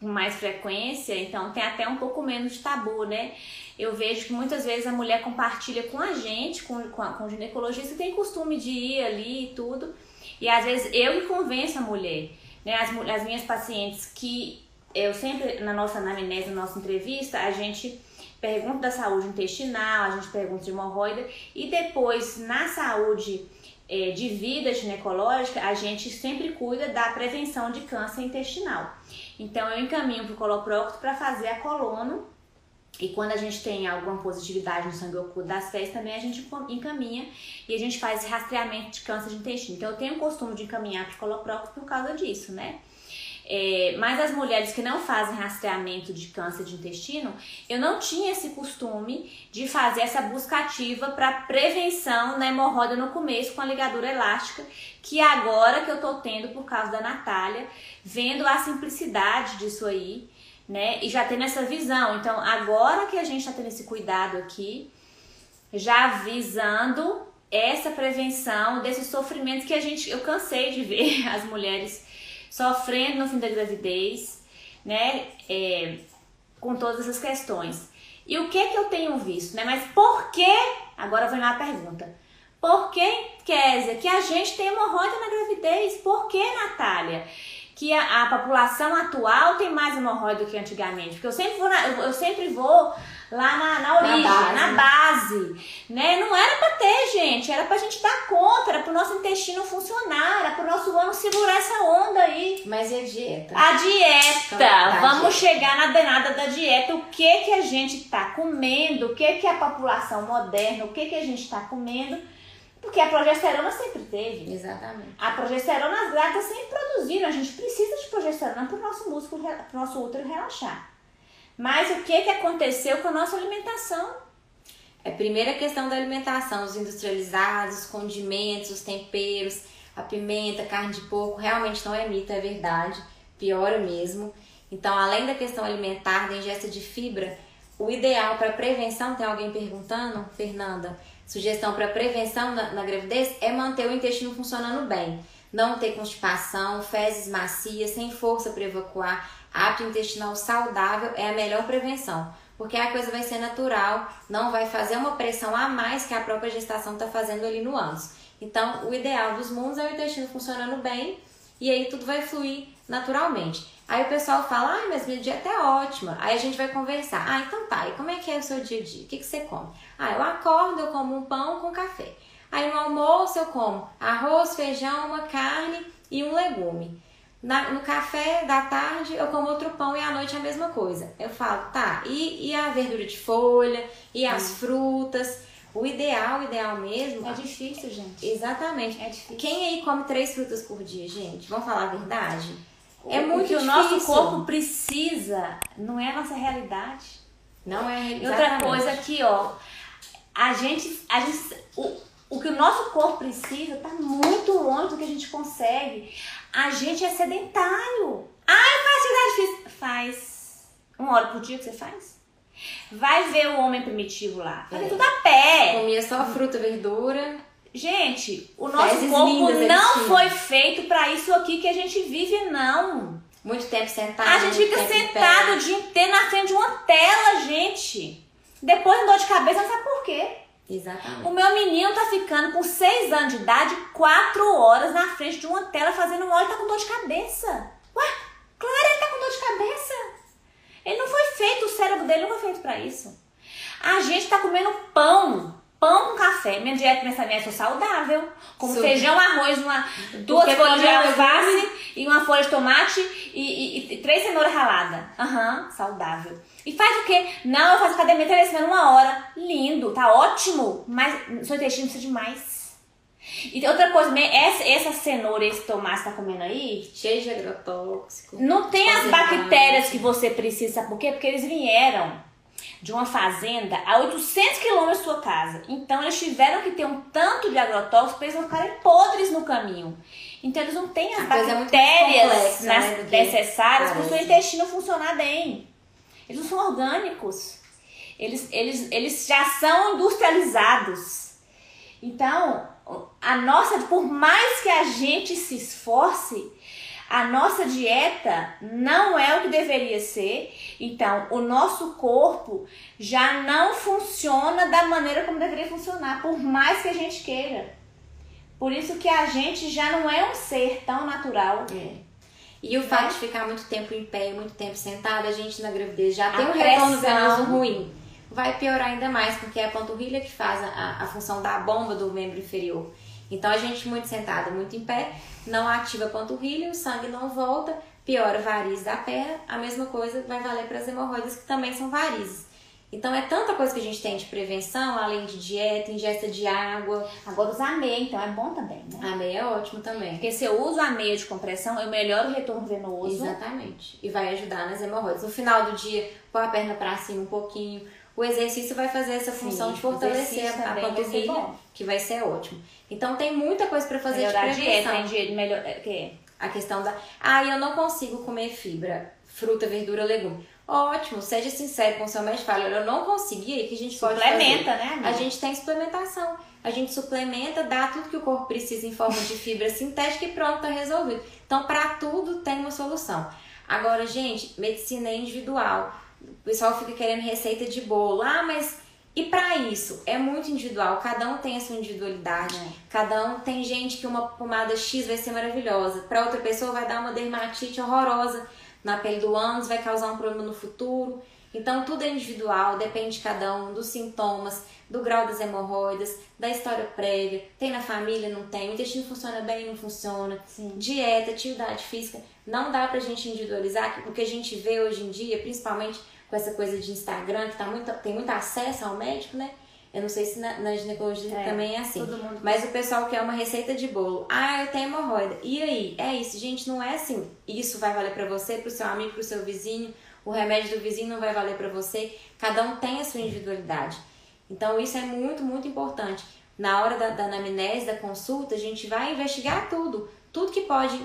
com mais frequência, então tem até um pouco menos de tabu, né? Eu vejo que muitas vezes a mulher compartilha com a gente, com, com, a, com o ginecologista, tem costume de ir ali e tudo. E às vezes eu que convenço a mulher, né? As, as minhas pacientes que eu sempre, na nossa anamnese, na nossa entrevista, a gente pergunta da saúde intestinal, a gente pergunta de hemorroida e depois na saúde é, de vida ginecológica, a gente sempre cuida da prevenção de câncer intestinal. Então eu encaminho para o coloprocto para fazer a colono e quando a gente tem alguma positividade no sangue oculto das fezes, também a gente encaminha e a gente faz rastreamento de câncer de intestino. Então eu tenho o costume de encaminhar para o coloprocto por causa disso, né? É, mas as mulheres que não fazem rastreamento de câncer de intestino, eu não tinha esse costume de fazer essa busca ativa para prevenção na hemorroida no começo com a ligadura elástica, que agora que eu tô tendo por causa da Natália, vendo a simplicidade disso aí, né? E já tendo essa visão. Então, agora que a gente tá tendo esse cuidado aqui, já visando essa prevenção desses sofrimentos que a gente, eu cansei de ver as mulheres sofrendo no fim da gravidez, né? É, com todas essas questões. E o que que eu tenho visto, né? Mas por que? Agora vem lá a pergunta. Por que, Kézia, que a gente tem hemorroida na gravidez? Por que, Natália? Que a, a população atual tem mais hemorroida do que antigamente? Porque eu sempre vou, na, eu, eu sempre vou lá na, na origem, na base. na base. né? Não era pra ter, gente, era pra gente dar conta, era pro nosso intestino funcionar, era pro nosso ânus segurar essa onda aí. Mas e a dieta? A dieta, então, vamos dieta. chegar na danada da dieta, o que que a gente tá comendo, o que que a população moderna, o que que a gente tá comendo, porque a progesterona sempre teve. Exatamente. A progesterona as grávidas sempre produziram, a gente precisa de progesterona pro nosso músculo, pro nosso útero relaxar. Mas o que, que aconteceu com a nossa alimentação? É a primeira questão da alimentação, os industrializados, os condimentos, os temperos, a pimenta, carne de porco, realmente não é mito, é verdade, piora mesmo. Então, além da questão alimentar, da ingesta de fibra, o ideal para prevenção, tem alguém perguntando, Fernanda, sugestão para prevenção na, na gravidez é manter o intestino funcionando bem. Não ter constipação, fezes macias, sem força para evacuar, Hábito intestinal saudável é a melhor prevenção, porque a coisa vai ser natural, não vai fazer uma pressão a mais que a própria gestação está fazendo ali no ânus. Então, o ideal dos mundos é o intestino funcionando bem e aí tudo vai fluir naturalmente. Aí o pessoal fala, ah, mas minha dieta é ótima. Aí a gente vai conversar. Ah, então tá, e como é que é o seu dia a dia? O que, que você come? Ah, eu acordo, eu como um pão com café. Aí no almoço eu como arroz, feijão, uma carne e um legume. Na, no café da tarde eu como outro pão e à noite a mesma coisa. Eu falo, tá, e, e a verdura de folha, e as frutas. O ideal, o ideal mesmo. É difícil, gente. Exatamente. É difícil. Quem aí come três frutas por dia, gente? Vamos falar a verdade? É o, muito o que difícil. o nosso corpo precisa não é a nossa realidade. Não é realidade. Outra coisa aqui, ó. A gente. A gente o, o que o nosso corpo precisa tá muito longe do que a gente consegue. A gente é sedentário. Ai, faz atividade física. Faz. Uma hora por dia que você faz? Vai ver o homem primitivo lá. Faz é. tudo a pé. Comia só fruta, verdura. Gente, o nosso Fezes corpo não foi feito para isso aqui que a gente vive, não. Muito tempo sentado. A gente fica sentado o dia inteiro na frente de uma tela, gente. Depois dor de cabeça, não sabe por quê. Exatamente. O meu menino tá ficando com 6 anos de idade, 4 horas na frente de uma tela fazendo um óleo, tá com dor de cabeça. Ué, claro, ele tá com dor de cabeça. Ele não foi feito, o cérebro dele não foi feito para isso. A gente tá comendo pão pão com café. Minha dieta pensamento é saudável. Como Super. feijão, arroz, uma, duas folhas de alface e uma folha de tomate e, e, e três cenouras raladas. Aham, uhum, saudável. E faz o quê? Não, eu faço academia três vezes uma hora. Lindo, tá ótimo. Mas seu intestino precisa de mais. E outra coisa, essa, essa cenoura, esse tomate que tá comendo aí, cheio de agrotóxico. Não tem as bactérias que você precisa, sabe por quê? Porque eles vieram de uma fazenda a 800 quilômetros da sua casa. Então eles tiveram que ter um tanto de agrotóxicos para eles não ficarem podres no caminho. Então eles não têm as a bactérias é né, necessárias para o seu intestino funcionar bem. Eles não são orgânicos. Eles, eles, eles já são industrializados. Então, a nossa, por mais que a gente se esforce, a nossa dieta não é o que deveria ser, então o nosso corpo já não funciona da maneira como deveria funcionar, por mais que a gente queira. Por isso que a gente já não é um ser tão natural. É. E o fato de ficar muito tempo em pé, muito tempo sentado, a gente na gravidez já a tem um retorno venoso ruim. Vai piorar ainda mais, porque é a panturrilha que faz a, a função da bomba do membro inferior. Então a gente muito sentada, muito em pé, não ativa a panturrilha, o sangue não volta, piora varizes da perna. A mesma coisa vai valer para as hemorroidas que também são varizes. Então é tanta coisa que a gente tem de prevenção, além de dieta, ingesta de água. Agora usar meia, então é bom também, né? A meia é ótimo também. Porque se eu uso a meia de compressão, eu melhoro o retorno venoso. Exatamente. E vai ajudar nas hemorroidas. No final do dia, pôr a perna pra cima um pouquinho. O exercício vai fazer essa função Sim, de fortalecer a panturrilha, bom. que vai ser ótimo. Então tem muita coisa pra fazer Melhorar a de prevenção. tem dieta melhor. é, que? A questão da. Ah, eu não consigo comer fibra, fruta, verdura, legume. Ótimo, seja sincero com o seu médico. Fala, eu não consegui, aí que a gente pode fazer? Suplementa, né, amiga? A gente tem suplementação. A gente suplementa, dá tudo que o corpo precisa em forma de fibra sintética e pronto, tá resolvido. Então, para tudo tem uma solução. Agora, gente, medicina é individual. O pessoal fica querendo receita de bolo. Ah, mas e para isso? É muito individual. Cada um tem a sua individualidade. É. Cada um tem gente que uma pomada X vai ser maravilhosa. Para outra pessoa vai dar uma dermatite horrorosa na pele do ânus, vai causar um problema no futuro. Então tudo é individual, depende de cada um, dos sintomas, do grau das hemorroidas, da história prévia. Tem na família, não tem. O intestino funciona bem, não funciona. Sim. Dieta, atividade física. Não dá pra gente individualizar, porque a gente vê hoje em dia, principalmente com essa coisa de Instagram, que tá muito, tem muito acesso ao médico, né? Eu não sei se na, na ginecologia É, também é assim. Mas o pessoal quer uma receita de bolo. Ah, eu tenho hemorroida. E aí? É isso, gente, não é assim. Isso vai valer pra você, pro seu amigo, pro seu vizinho. O remédio do vizinho não vai valer pra você. Cada um tem a sua individualidade. Então isso é muito, muito importante. Na hora da, da anamnese, da consulta, a gente vai investigar tudo. Tudo que pode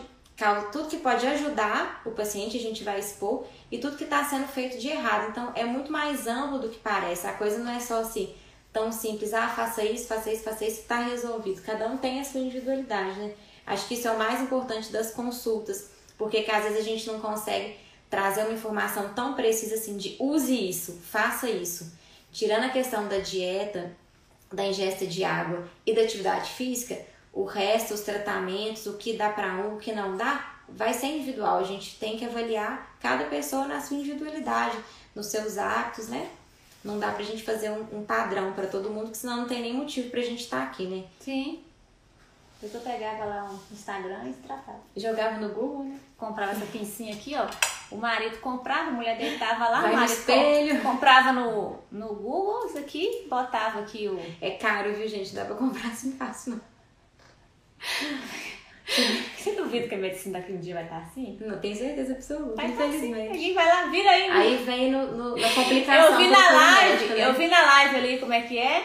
tudo que pode ajudar o paciente, a gente vai expor, e tudo que está sendo feito de errado. Então é muito mais amplo do que parece. A coisa não é só assim tão simples, ah, faça isso, faça isso, faça isso, está resolvido. Cada um tem a sua individualidade, né? Acho que isso é o mais importante das consultas, porque que às vezes a gente não consegue trazer uma informação tão precisa assim de use isso, faça isso. Tirando a questão da dieta, da ingesta de água e da atividade física, o resto, os tratamentos, o que dá para um, o que não dá, vai ser individual. A gente tem que avaliar cada pessoa na sua individualidade, nos seus hábitos, né? Não dá pra gente fazer um, um padrão para todo mundo, que senão não tem nem motivo pra gente estar aqui, né? Sim. Eu eu pegava lá um Instagram e tratava. Jogava no Google, né? Comprava essa pincinha aqui, ó. O marido comprava, a mulher dele tava lá, Vai o espelho. com- comprava no, no Google isso aqui, botava aqui o. É caro, viu, gente? Dá pra comprar assim fácil, não. Você duvida que a medicina daqui um dia vai estar assim? Não tenho certeza absoluta, Vai estar assim. infelizmente. Ninguém vai lá, vira aí. Aí vem no, no- na complicação. eu vi na live, médico, né? eu vi na live ali como é que é.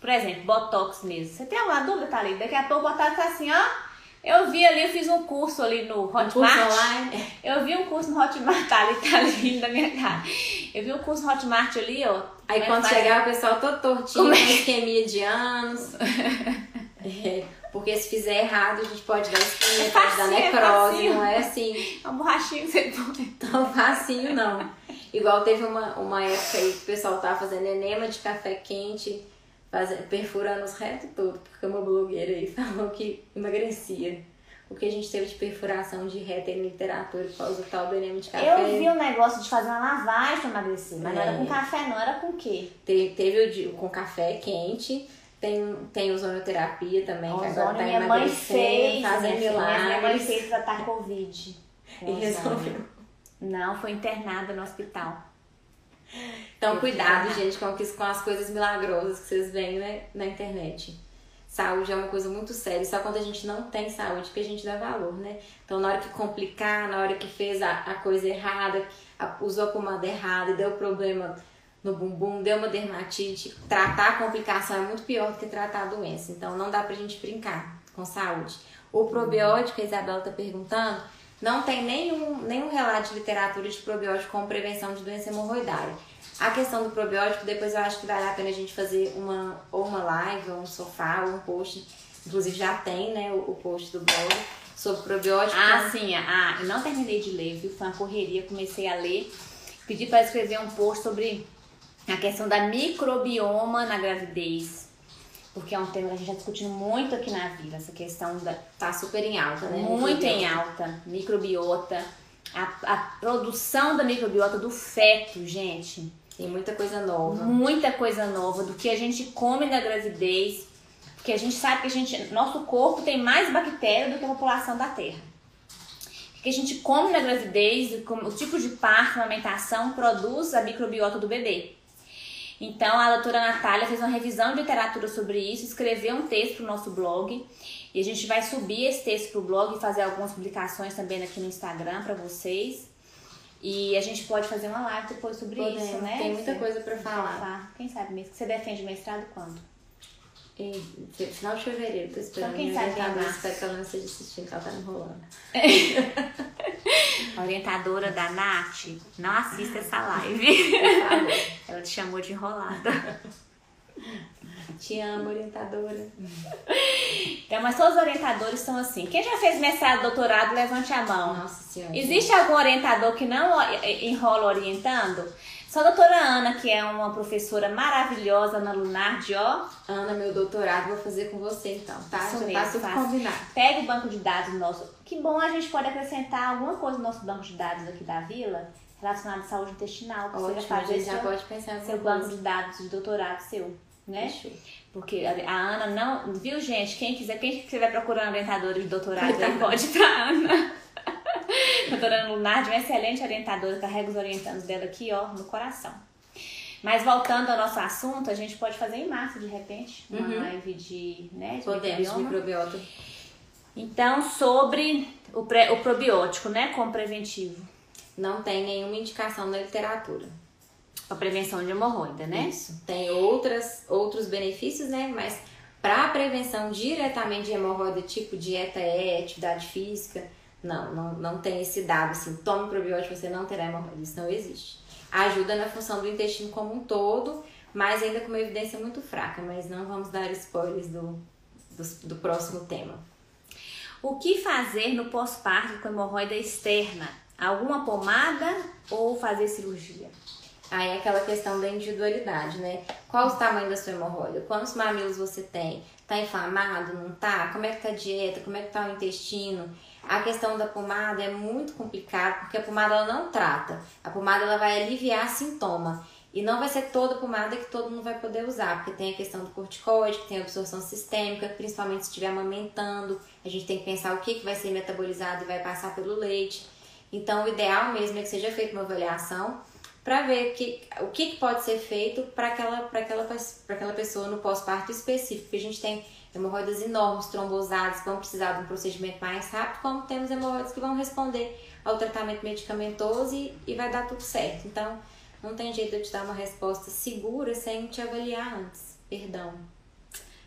Por exemplo, Botox mesmo. Você tem alguma dúvida, Thalita? Daqui a pouco o Botox tá assim, ó. Eu vi ali, eu fiz um curso ali no Um Hotmart. online. Eu vi um curso no Hotmart, tá ali, tá ali na minha cara. Eu vi um curso no Hotmart ali, ó. Aí é quando chegar o pessoal todo tortinho, Como com é que- isquemia de anos. É, porque se fizer errado, a gente pode dar isquemia, É pode dar é necrose, facinho. não é assim É um borrachinho que você põe. tão facinho, não. Igual teve uma, uma época aí que o pessoal tava fazendo enema de café quente, fazendo, perfurando os retos todo, porque uma blogueira aí falou que emagrecia. O que a gente teve de perfuração de reto aí na literatura por causa do tal do enema de café. Eu vi um negócio de fazer uma lavagem pra emagrecer, mas não era É. com café, não, era com o quê? Teve, teve o de, com café quente, tem, tem ozonioterapia também, que agora tá minha mãe fez, fazendo minha filha, minha mãe milagres. fez tratar Covid. E resolveu. Não, foi internada no hospital. Então, Eu cuidado, gente, com as coisas milagrosas que vocês veem né, na internet. Saúde é uma coisa muito séria, só quando a gente não tem saúde que a gente dá valor, né? Então, na hora que complicar, na hora que fez a, a coisa errada, a- usou a pomada errada e deu problema no bumbum, deu uma dermatite, tratar a complicação é muito pior do que tratar a doença. Então, não dá pra gente brincar com saúde. O probiótico, a Isabela tá perguntando, não tem nenhum, nenhum relato de literatura de probiótico com prevenção de doença hemorroidária. A questão do probiótico, depois eu acho que vale a pena a gente fazer uma, ou uma live, ou um sofá, ou um post. Inclusive já tem, né, o, o post do blog sobre probiótico. Ah, sim, ah, eu não terminei de ler, viu? Foi uma correria, comecei a ler. Pedi para escrever um post sobre a questão da microbioma na gravidez. Porque é um tema que a gente já discutindo muito aqui na vida, essa questão da, Tá super em alta, né? muito em alta, microbiota, a, a produção da microbiota do feto, gente. Tem muita coisa nova. Muita coisa nova do que a gente come na gravidez, porque a gente sabe que a gente, nosso corpo tem mais bactéria do que a população da Terra. O que a gente come na gravidez, o tipo de parto, amamentação, produz a microbiota do bebê. Então, a doutora Natália fez uma revisão de literatura sobre isso, escreveu um texto para o nosso blog. E a gente vai subir esse texto para o blog e fazer algumas publicações também aqui no Instagram para vocês. E a gente pode fazer uma live depois sobre Podemos, isso, né? Tem muita coisa para falar. Quem sabe mesmo? Você defende mestrado quando? Em final de fevereiro, tô esperando. Então, quem sabe que ela espero que ela não esteja assistindo, que ela tá enrolando. A orientadora da Nath, não assista essa live. ela te chamou de enrolada. Te amo, orientadora. Então, mas todos os orientadores são assim. Quem já fez mestrado, doutorado, levante a mão. Nossa senhora. Existe algum orientador que não enrola orientando? Só a doutora Ana, que é uma professora maravilhosa na Lunardi, ó. Ana, meu doutorado, vou fazer com você então, tá? Isso Já mesmo, tá tudo combinado. Pega o banco de dados nosso. Que bom a gente pode acrescentar alguma coisa no nosso banco de dados aqui da vila relacionada à saúde intestinal. Que Ótimo, você a fazer gente já seu, pode pensar seu banco de dados de doutorado seu, né? Fechou. Porque a Ana não. Viu, gente? Quem quiser, quem estiver procurando orientadora de doutorado, aí pode ir pra Ana. doutora Ana Lunardi, uma excelente orientadora, carrega os orientandos dela aqui, ó, no coração. Mas voltando ao nosso assunto, a gente pode fazer em março, de repente, uma Uhum. live de, né, de Podemos, microbioma. microbiota. Então, sobre o, pré- o probiótico, né, como preventivo. Não tem nenhuma indicação na literatura. A prevenção de hemorroida, né? Isso. Tem outras, outros benefícios, né? Mas para prevenção diretamente de hemorroida, tipo dieta E, atividade física, não, não, não tem esse dado assim, tome probiótico, você não terá hemorroida. Isso não existe. Ajuda na função do intestino como um todo, mas ainda com uma evidência muito fraca. Mas não vamos dar spoilers do, do, do próximo tema. O que fazer no pós-parto com hemorroida externa? Alguma pomada ou fazer cirurgia? Aí é aquela questão da individualidade, né? Qual o tamanho da sua hemorroida? Quantos mamilos você tem? Tá inflamado? Não tá? Como é que tá a dieta? Como é que tá o intestino? A questão da pomada é muito complicada porque a pomada ela não trata. A pomada ela vai aliviar sintoma. E não vai ser toda pomada que todo mundo vai poder usar, porque tem a questão do corticoide, que tem a absorção sistêmica, principalmente se estiver amamentando. A gente tem que pensar o que, que vai ser metabolizado e vai passar pelo leite. Então, o ideal mesmo é que seja feita uma avaliação para ver o que, o que pode ser feito para aquela, aquela, aquela pessoa no pós-parto específico. Porque a gente tem hemorroidas enormes, trombosadas, vão precisar de um procedimento mais rápido, como temos hemorroidas que vão responder ao tratamento medicamentoso e, e vai dar tudo certo. Então, não tem jeito de eu te dar uma resposta segura sem te avaliar antes. Perdão.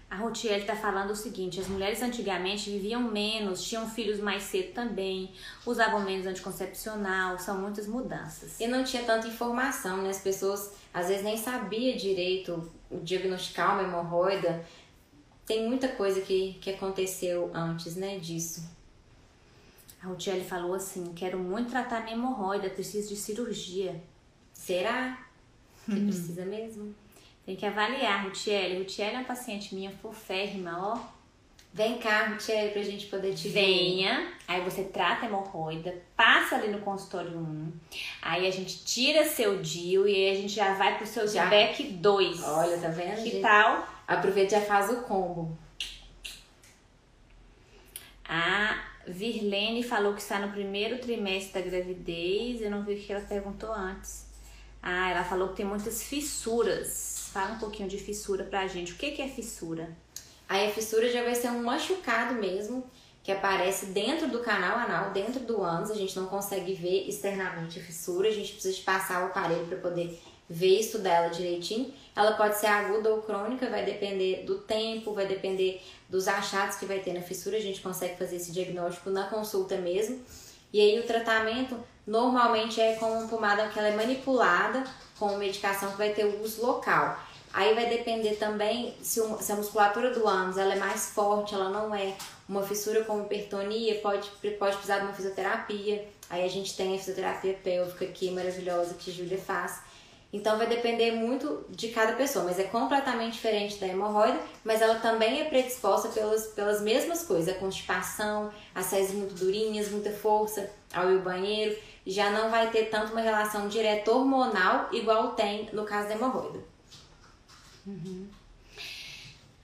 A Rutiel está falando o seguinte: as mulheres antigamente viviam menos, tinham filhos mais cedo também, usavam menos anticoncepcional, são muitas mudanças. E não tinha tanta informação, né? As pessoas às vezes nem sabiam direito o diagnosticar uma hemorroida. Tem muita coisa que, que aconteceu antes, né, disso. A Rutiel falou assim: quero muito tratar minha hemorroida, preciso de cirurgia. Será que precisa mesmo? Tem que avaliar, Rutiel. Rutiel é uma paciente minha foférrima, ó. Vem cá, Rutiel, pra gente poder te ver. Venha, aí você trata a hemorroida, passa ali no consultório 1, aí a gente tira seu DIU e aí a gente já vai pro seu Já. Zbeck 2. Olha, tá vendo? Que gente? tal? Aproveita e já faz o combo. A Virlene falou que está no primeiro trimestre da gravidez. Eu não vi o que ela perguntou antes. Ah, ela falou que tem muitas fissuras. Fala um pouquinho de fissura pra gente. O que, que é fissura? Aí a fissura já vai ser um machucado mesmo, que aparece dentro do canal anal, dentro do ânus. A gente não consegue ver externamente a fissura, a gente precisa de passar o aparelho para poder ver e estudar ela direitinho. Ela pode ser aguda ou crônica, vai depender do tempo, vai depender dos achados que vai ter na fissura. A gente consegue fazer esse diagnóstico na consulta mesmo. E aí o tratamento normalmente é com uma pomada que ela é manipulada com medicação que vai ter uso local. Aí vai depender também se, a musculatura do ânus ela é mais forte, ela não é uma fissura como hipertonia, pode, pode precisar de uma fisioterapia. Aí a gente tem a fisioterapia pélvica aqui, maravilhosa, que a Júlia faz. Então vai depender muito de cada pessoa, mas é completamente diferente da hemorroida, mas ela também é predisposta pelas, pelas mesmas coisas, a constipação, as fezes muito durinhas, muita força ao ir ao banheiro, já não vai ter tanto uma relação direta hormonal igual tem no caso da hemorroida.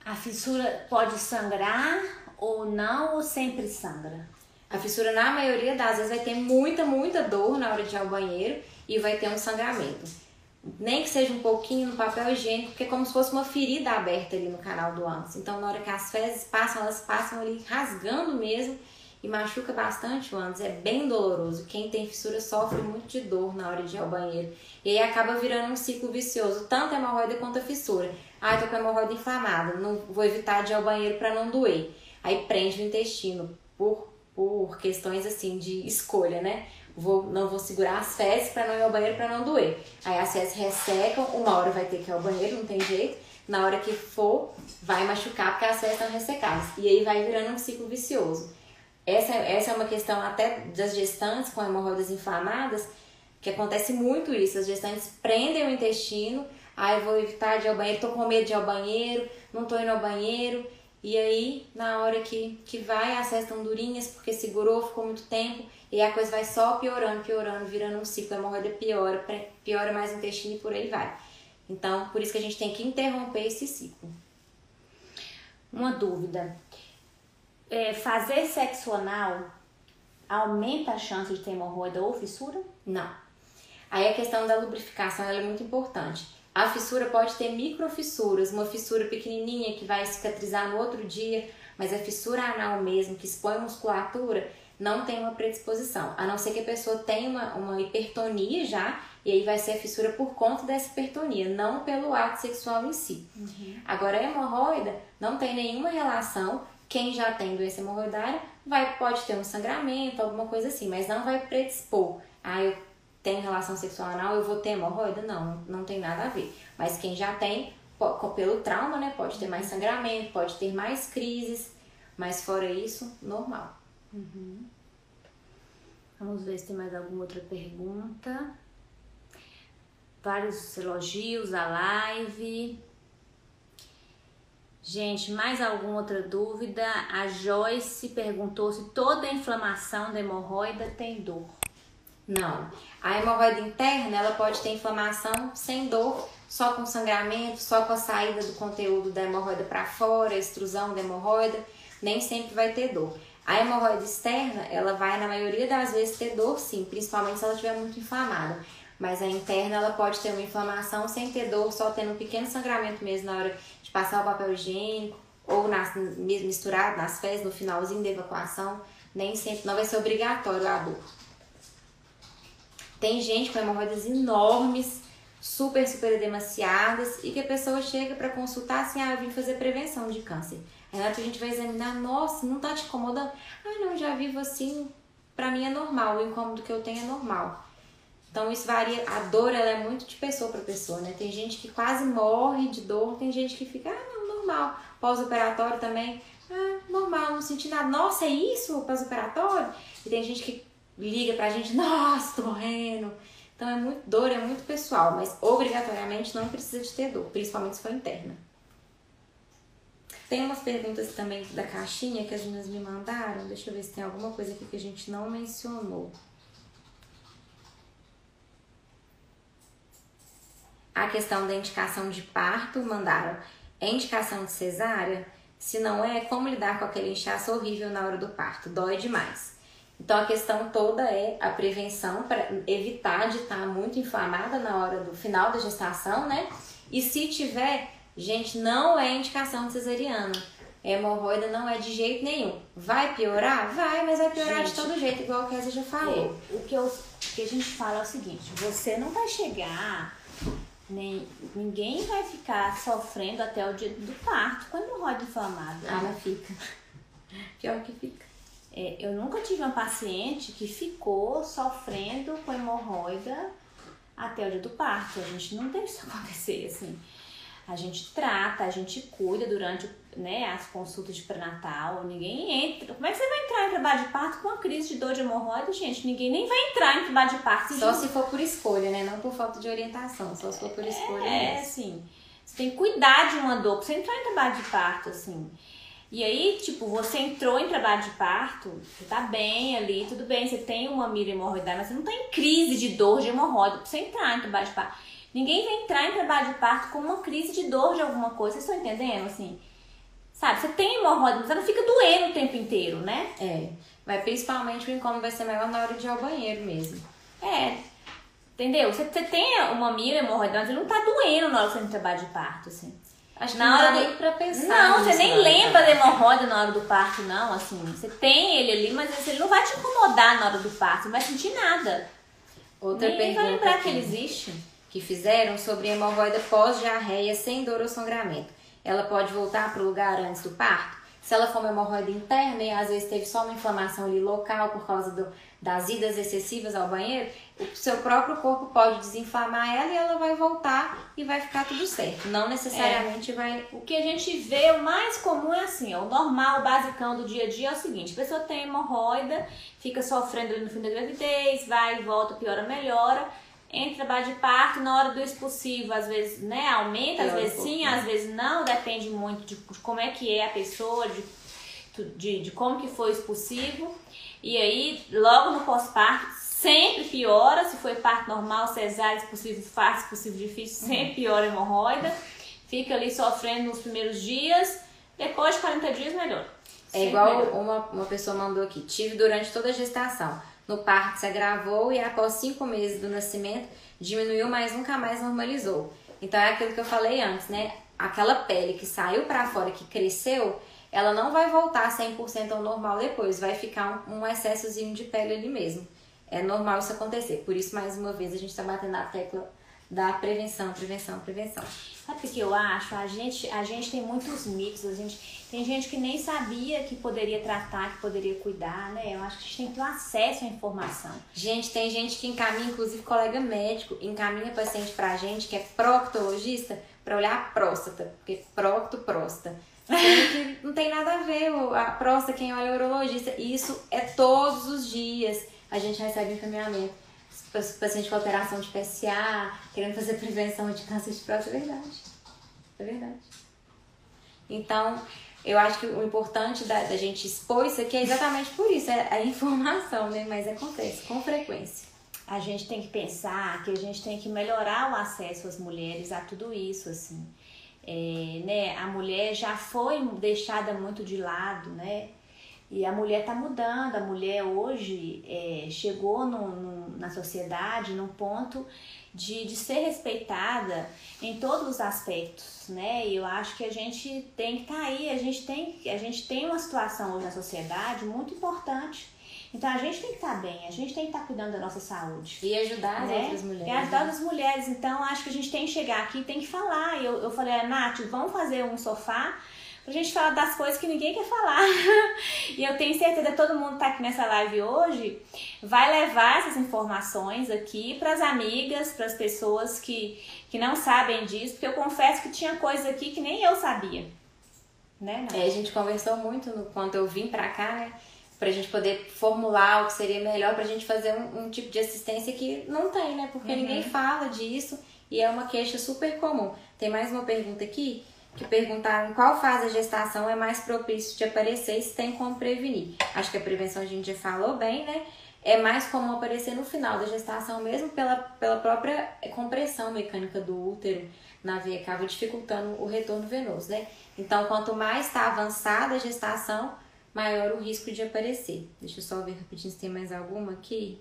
A fissura pode sangrar ou não, ou sempre sangra? A fissura, na maioria das vezes, vai ter muita, muita dor na hora de ir ao banheiro e vai ter um sangramento. Nem que seja um pouquinho no papel higiênico, porque é como se fosse uma ferida aberta ali no canal do ânus. Então, na hora que as fezes passam, elas passam ali rasgando mesmo e machuca bastante o ânus. É bem doloroso. Quem tem fissura sofre muito de dor na hora de ir ao banheiro. E aí acaba virando um ciclo vicioso, tanto a hemorroida quanto a fissura. Ah, tô com a hemorroida inflamada, não vou evitar de ir ao banheiro para não doer. Aí prende o intestino por, por questões assim de escolha, né? Vou, não vou segurar as fezes para não ir ao banheiro para não doer. Aí as fezes ressecam, uma hora vai ter que ir ao banheiro, não tem jeito. Na hora que for, vai machucar porque as fezes estão ressecadas. E aí vai virando um ciclo vicioso. Essa, essa é uma questão até das gestantes com hemorroidas inflamadas, que acontece muito isso. As gestantes prendem o intestino, aí vou evitar de ir ao banheiro, tô com medo de ir ao banheiro, não tô indo ao banheiro. E aí, na hora que, que vai, as fezes estão durinhas porque segurou, ficou muito tempo. E a coisa vai só piorando, piorando, virando um ciclo. A hemorroida piora, piora mais o intestino e por aí vai. Então, por isso que a gente tem que interromper esse ciclo. Uma dúvida. É, fazer sexo anal aumenta a chance de ter hemorroida ou fissura? Não. Aí a questão da lubrificação é muito importante. A fissura pode ter microfissuras, uma fissura pequenininha que vai cicatrizar no outro dia, mas a fissura anal mesmo, que expõe musculatura, não tem uma predisposição, a não ser que a pessoa tenha uma, uma hipertonia já, e aí vai ser a fissura por conta dessa hipertonia, não pelo ato sexual em si. Uhum. Agora, a hemorroida não tem nenhuma relação, quem já tem doença hemorroidária vai, pode ter um sangramento, alguma coisa assim, mas não vai predispor. Ah, eu tenho relação sexual anal, eu vou ter hemorroida? Não, não tem nada a ver. Mas quem já tem, pelo trauma, né, pode ter mais uhum. sangramento, pode ter mais crises, mas fora isso, normal. Uhum. Vamos ver se tem mais alguma outra pergunta. Vários elogios à live. Gente, mais alguma outra dúvida? A Joyce perguntou se toda inflamação da hemorroida tem dor. Não. A hemorroida interna, ela pode ter inflamação sem dor, só com sangramento, só com a saída do conteúdo da hemorroida para fora, extrusão da hemorroida, nem sempre vai ter dor. A hemorroida externa, ela vai na maioria das vezes ter dor sim, principalmente se ela estiver muito inflamada. Mas a interna, ela pode ter uma inflamação sem ter dor, só tendo um pequeno sangramento mesmo na hora de passar o papel higiênico ou nas, misturado nas fezes, no finalzinho da evacuação. Nem sempre, não vai ser obrigatório a dor. Tem gente com hemorroidas enormes, super, super edemaciadas e que a pessoa chega para consultar assim, ah, eu vim fazer prevenção de câncer. Aí a gente vai examinar, nossa, não tá te incomodando? Ah, não, já vivo assim, pra mim é normal, o incômodo que eu tenho é normal. Então isso varia, a dor ela é muito de pessoa para pessoa, né? Tem gente que quase morre de dor, tem gente que fica, ah, não, normal. Pós-operatório também, ah, normal, não senti nada. Nossa, é isso pós-operatório? E tem gente que liga pra gente, nossa, tô morrendo. Então é muito dor, é muito pessoal, mas obrigatoriamente não precisa de ter dor, principalmente se for interna. Tem umas perguntas também da caixinha que as meninas me mandaram. Deixa eu ver se tem alguma coisa aqui que a gente não mencionou. A questão da indicação de parto, mandaram. É indicação de cesárea? Se não é, como lidar com aquele inchaço horrível na hora do parto? Dói demais. Então a questão toda é a prevenção para evitar de estar muito inflamada na hora do final da gestação, né? E se tiver, Gente, não é indicação de cesariana. Hemorroida não é de jeito nenhum. Vai piorar? Vai, mas vai piorar gente, de todo jeito, igual a Kézia já falou. É, o, que eu, o que a gente fala é o seguinte: você não vai chegar, nem ninguém vai ficar sofrendo até o dia do parto com hemorroida inflamada. Ah, mas fica. Pior que fica. É, eu nunca tive uma paciente que ficou sofrendo com hemorroida até o dia do parto. A gente não deixa isso acontecer assim. A gente trata, a gente cuida durante né, as consultas de pré-natal. Ninguém entra. Como é que você vai entrar em trabalho de parto com uma crise de dor de hemorroida, gente? Ninguém nem vai entrar em trabalho de parto. Só se for por escolha, né? Não por falta de orientação. Só se for por escolha. É, é assim. Você tem que cuidar de uma dor pra você entrar em trabalho de parto, assim. E aí, tipo, você entrou em trabalho de parto, você tá bem ali, tudo bem, você tem uma mira hemorroidária, mas você não tá em crise de dor de hemorroida pra você entrar em trabalho de parto. Ninguém vai entrar em trabalho de parto com uma crise de dor de alguma coisa. Vocês estão entendendo? Assim, sabe? Você tem hemorroida, mas ela fica doendo o tempo inteiro, né? É. Mas principalmente o incômodo vai ser maior na hora de ir ao banheiro mesmo. É. Entendeu? Você, você tem uma mira hemorroida, mas ele não tá doendo na hora que você trabalho de parto, assim. Acho que Na não hora dá do- nem pra pensar. Não, você nem lembra da hemorroida na hora do parto, não, assim. Você tem ele ali, mas assim, ele não vai te incomodar na hora do parto, não vai sentir nada. Outra nem pergunta vai lembrar aqui que ele existe. Que fizeram sobre hemorroida pós-diarreia sem dor ou sangramento. Ela pode voltar para o lugar antes do parto? Se ela for uma hemorroida interna e às vezes teve só uma inflamação ali local por causa do- das idas excessivas ao banheiro, o seu próprio corpo pode desinflamar ela e ela vai voltar e vai ficar tudo certo. Não necessariamente vai. O que a gente vê, o mais comum é assim, ó, o normal, o basicão do dia a dia é o seguinte, a pessoa tem hemorroida, fica sofrendo ali no fim da gravidez, vai e volta, piora, melhora, entra trabalho de parto, na hora do expulsivo, às vezes, né, aumenta, às um vezes sim, às vezes não, depende muito de como é que é a pessoa, de, de, de como que foi o expulsivo, e aí, logo no pós-parto, sempre piora, se foi parto normal, cesárea, expulsivo fácil, expulsivo difícil, sempre piora a hemorroida, fica ali sofrendo nos primeiros dias, depois de 40 dias melhora. É igual uma, uma pessoa mandou aqui. Tive durante toda a gestação. No parto se agravou e após cinco meses do nascimento diminuiu, mas nunca mais normalizou. Então é aquilo que eu falei antes, né? Aquela pele que saiu pra fora, que cresceu, ela não vai voltar 100% ao normal depois. Vai ficar um, um excessozinho de pele ali mesmo. É normal isso acontecer. Por isso, mais uma vez, a gente tá batendo na tecla da prevenção, prevenção, prevenção. Sabe o que eu acho? A gente, a gente tem muitos mitos, a gente tem gente que nem sabia que poderia tratar, que poderia cuidar, né? Eu acho que a gente tem que ter acesso à informação. Gente, tem gente que encaminha, inclusive colega médico, encaminha paciente pra gente que é proctologista pra olhar a próstata, porque procto, próstata. Não tem nada a ver a próstata, quem olha é o urologista. Isso é todos os dias. A gente recebe encaminhamento. Pa- Paciente com alteração de PSA, querendo fazer prevenção de câncer de próstata, é verdade. É verdade. Então, eu acho que o importante da, da gente expor isso aqui é exatamente por isso, é a informação, né? Mas acontece com frequência. A gente tem que pensar que a gente tem que melhorar o acesso às mulheres a tudo isso, assim. É, né? A mulher já foi deixada muito de lado, né? E a mulher tá mudando, a mulher hoje é, chegou no, no- na sociedade num ponto de, de ser respeitada em todos os aspectos, né? E eu acho que a gente tem que estar aí, a gente tem, a gente tem uma situação hoje na sociedade muito importante. Então a gente tem que estar bem, a gente tem que estar cuidando da nossa saúde. E ajudar as né? outras mulheres. E ajudar as mulheres. Então, acho que a gente tem que chegar aqui e tem que falar. Eu, eu falei, ah, Nath, vamos fazer um sofá pra gente falar das coisas que ninguém quer falar. e eu tenho certeza que todo mundo que tá aqui nessa live hoje vai levar essas informações aqui pras amigas, pras pessoas que, que não sabem disso, porque eu confesso que tinha coisas aqui que nem eu sabia. Né? É, a gente conversou muito no, quando eu vim pra cá, né? Pra gente poder formular o que seria melhor pra gente fazer um, um tipo de assistência que não tem, né? Porque Uhum. ninguém fala disso e é uma queixa super comum. Tem mais uma pergunta aqui que perguntaram qual fase da gestação é mais propício de aparecer e se tem como prevenir. Acho que a prevenção a gente já falou bem, né? É mais comum aparecer no final da gestação mesmo pela, pela própria compressão mecânica do útero na veia cava, dificultando o retorno venoso, né? Então, quanto mais está avançada a gestação, maior o risco de aparecer. Deixa eu só ver rapidinho se tem mais alguma aqui.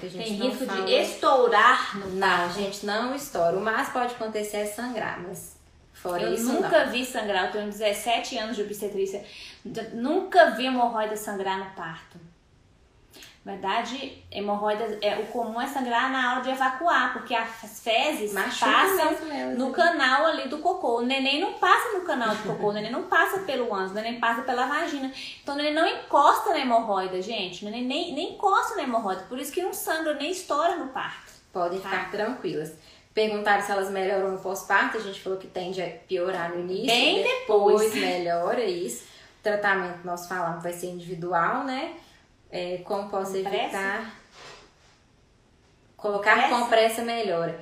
Tem risco falou. de estourar no Não, gente, não estoura. O mais pode acontecer é sangrar, mas fora Eu isso nunca não. vi sangrar, eu tenho 17 anos de obstetrícia. Nunca vi hemorroida sangrar no parto. Na verdade, hemorroida, é, o comum é sangrar na hora de evacuar, porque as fezes Machuca passam elas, no né? canal canal ali do cocô. O neném não passa no canal do cocô, o neném não passa pelo ânus, o neném passa pela vagina. Então o neném não encosta na hemorroida, gente. O neném nem, nem encosta na hemorroida, por isso que não sangra nem estoura no parto. Podem Tá. ficar tranquilas. Perguntaram se elas melhoram no pós-parto, a gente falou que tende a piorar no início. Bem depois. depois. melhora isso. O tratamento, nós falamos, vai ser individual, né? É, como posso Compressa? evitar? Colocar Compressa? compressa melhora.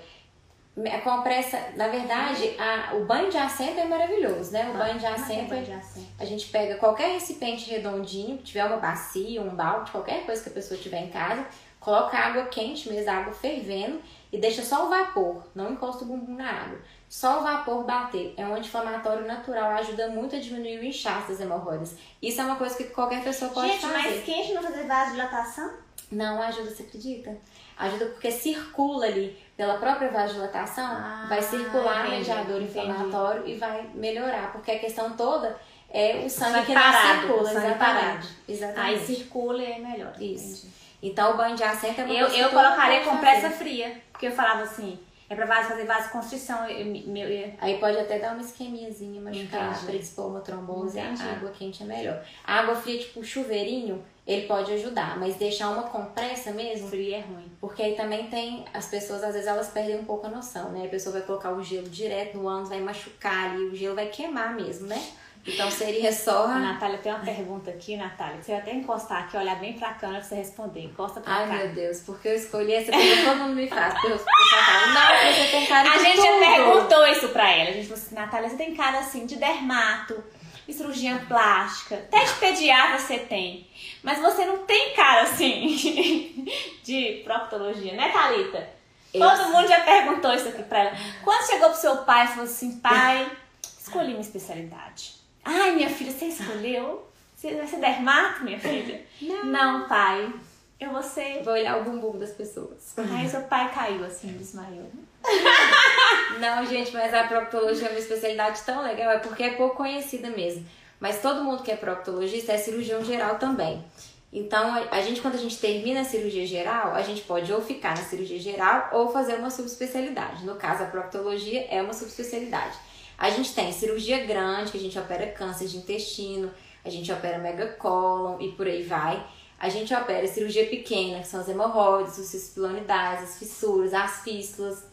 A compressa, na verdade, a- o banho de assento é maravilhoso, né? O banho de assento Banho é de assento. a gente pega qualquer recipiente redondinho, que tiver uma bacia, um balde, qualquer coisa que a pessoa tiver em casa, coloca água quente mesmo, água fervendo e deixa só o vapor, não encosta o bumbum na água. Só o vapor bater. É um anti-inflamatório natural, ajuda muito a diminuir o inchaço das hemorroidas. Isso é uma coisa que qualquer pessoa pode Gente, fazer. mas quente não fazer vasodilatação? Não ajuda, você acredita? Ajuda porque circula ali pela própria vasodilatação, ah, vai circular entendi, mediador inflamatório entendi. e vai melhorar, porque a questão toda é o sangue que parado, não circula, exatamente. Parado. exatamente. Aí circula e é melhor. Isso. Entendi. Então o banho de assento é uma Eu, eu colocaria compressa fria, porque eu falava assim, é pra fazer vasoconstrição. Eu, meu, eu... Aí pode até dar uma isquemiazinha, machucar, predispor uma trombose. Entendi. A água quente é melhor. A água fria, tipo chuveirinho, ele pode ajudar, mas deixar uma compressa mesmo. Fria é ruim. Porque aí também tem. As pessoas, às vezes, elas perdem um pouco a noção, né? A pessoa vai colocar o gelo direto no ânus, vai machucar ali, o gelo vai queimar mesmo, né? Então seria só. Natália, tem uma pergunta aqui, Natália. Você vai até encostar aqui, olhar bem pra câmera pra você responder. Encosta pra Ai, cá. Ai, meu Deus, porque eu escolhi essa pergunta, todo mundo me faz. Porque eu falo, não, você tem cara de A gente tudo. já perguntou isso pra ela. A gente falou assim, Natália, você tem cara assim de dermato, de cirurgia plástica, até de pediatra você tem. Mas você não tem cara assim de proctologia, né, Thalita? Todo mundo já perguntou isso aqui pra ela. Quando chegou pro seu pai e falou assim, pai, escolhi uma especialidade. Ai, minha filha, você escolheu? Você vai ser dermato, minha filha? Não. Não, pai. Eu vou ser. Vou olhar o bumbum das pessoas. Aí seu pai caiu assim, desmaiou. Não, gente, mas a proctologia é uma especialidade tão legal, é porque é pouco conhecida mesmo. Mas todo mundo que é proctologista é cirurgião geral também. Então, a gente, quando a gente termina a cirurgia geral, a gente pode ou ficar na cirurgia geral ou fazer uma subespecialidade. No caso, a proctologia é uma subespecialidade. A gente tem cirurgia grande, que a gente opera câncer de intestino, a gente opera megacólon e por aí vai. A gente opera cirurgia pequena, que são as hemorroides, os cispilonidais, as fissuras, as fístulas.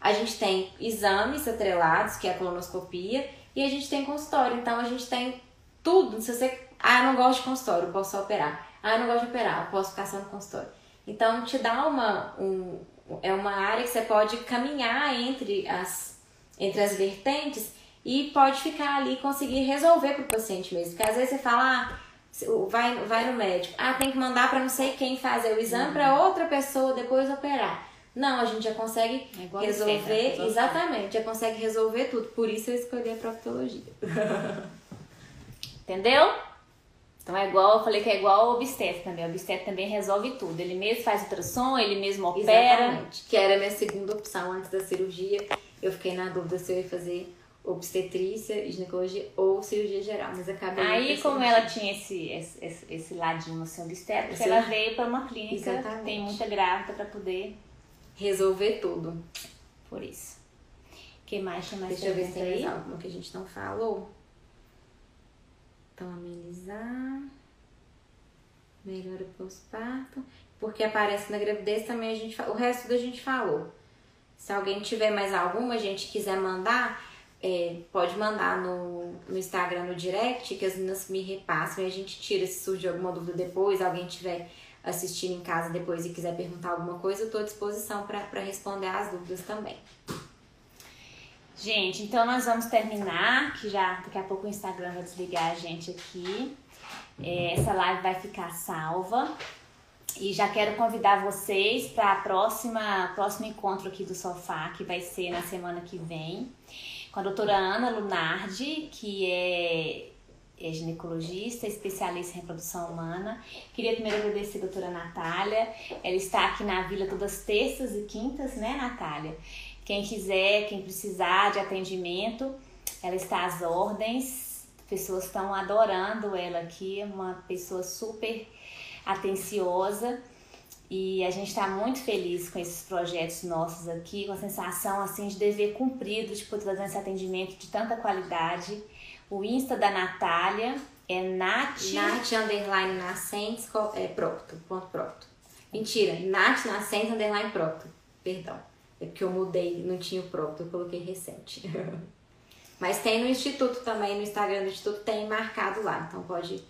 A gente tem exames atrelados, que é a colonoscopia, e a gente tem consultório. Então a gente tem tudo. Se você, ah, eu não gosto de consultório, eu posso operar. Ah, eu não gosto de operar, posso ficar só no consultório. Então te dá uma, um, é uma área que você pode caminhar entre as entre as vertentes e pode ficar ali e conseguir resolver para o paciente mesmo. Porque às vezes você fala, ah, vai, vai no médico, ah, tem que mandar para não sei quem fazer o exame uhum. para outra pessoa depois operar. Não, a gente já consegue é resolver, sempre, exatamente, já consegue resolver tudo. Por isso eu escolhi a proctologia. Entendeu? Então é igual, eu falei que é igual ao obstetra também. O obstetra também resolve tudo. Ele mesmo faz ultrassom, ele mesmo opera. Exatamente. Que era a minha segunda opção antes da cirurgia. Eu fiquei na dúvida se eu ia fazer obstetrícia, ginecologia ou cirurgia geral, mas acabei Aí, como ela tinha esse, esse, esse ladinho assim, obstétrica, ela veio para uma clínica, Exatamente. tem muita grávida para poder resolver tudo. Por isso. que mais tem mais Deixa eu ver se tem mais alguma que a gente não falou. Então, amenizar. Melhora pós-parto. Porque aparece na gravidez também a gente O resto da gente falou. Se alguém tiver mais alguma, gente quiser mandar, é, pode mandar no, no Instagram, no direct, que as meninas me repassam e a gente tira se surge alguma dúvida depois, alguém tiver assistindo em casa depois e quiser perguntar alguma coisa, eu estou à disposição para responder as dúvidas também. Gente, então nós vamos terminar, que já daqui a pouco o Instagram vai desligar a gente aqui. É, essa live vai ficar salva. E já quero convidar vocês para a próxima próximo encontro aqui do sofá, que vai ser na semana que vem com a doutora Ana Lunardi, que é, é ginecologista, especialista em reprodução humana. Queria primeiro agradecer a doutora Natália. Ela está aqui na vila todas terças e quintas, né, Natália? Quem quiser, quem precisar de atendimento, ela está às ordens. Pessoas estão adorando ela aqui, uma pessoa super atenciosa. E a gente está muito feliz com esses projetos nossos aqui, com a sensação assim de dever cumprido, tipo, trazendo esse atendimento de tanta qualidade. O Insta da Natália é Nath... Nath underline nascentes é procto, ponto procto. Mentira, Nath nascentes underline procto. Perdão, é porque eu mudei, não tinha o procto, eu coloquei recente. Mas tem no Instituto também, no Instagram do Instituto tem marcado lá, então pode,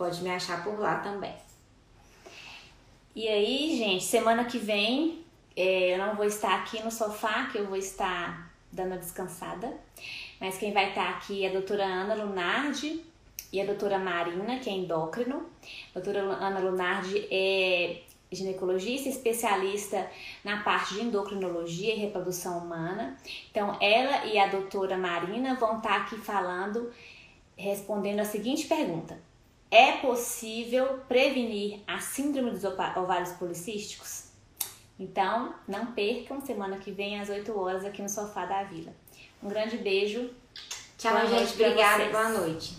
pode me achar por lá também. E aí, gente, semana que vem é, eu não vou estar aqui no sofá, que eu vou estar dando a descansada. Mas quem vai estar aqui é a doutora Ana Lunardi e a doutora Marina, que é endócrino. A doutora Ana Lunardi é ginecologista especialista na parte de endocrinologia e reprodução humana. Então, ela e a doutora Marina vão estar aqui falando, respondendo a seguinte pergunta: É possível prevenir a síndrome dos ovários policísticos? Então, não percam semana que vem às 8 horas aqui no Sofá da Vila. Um grande beijo. Tchau, boa gente. Obrigada. Boa noite.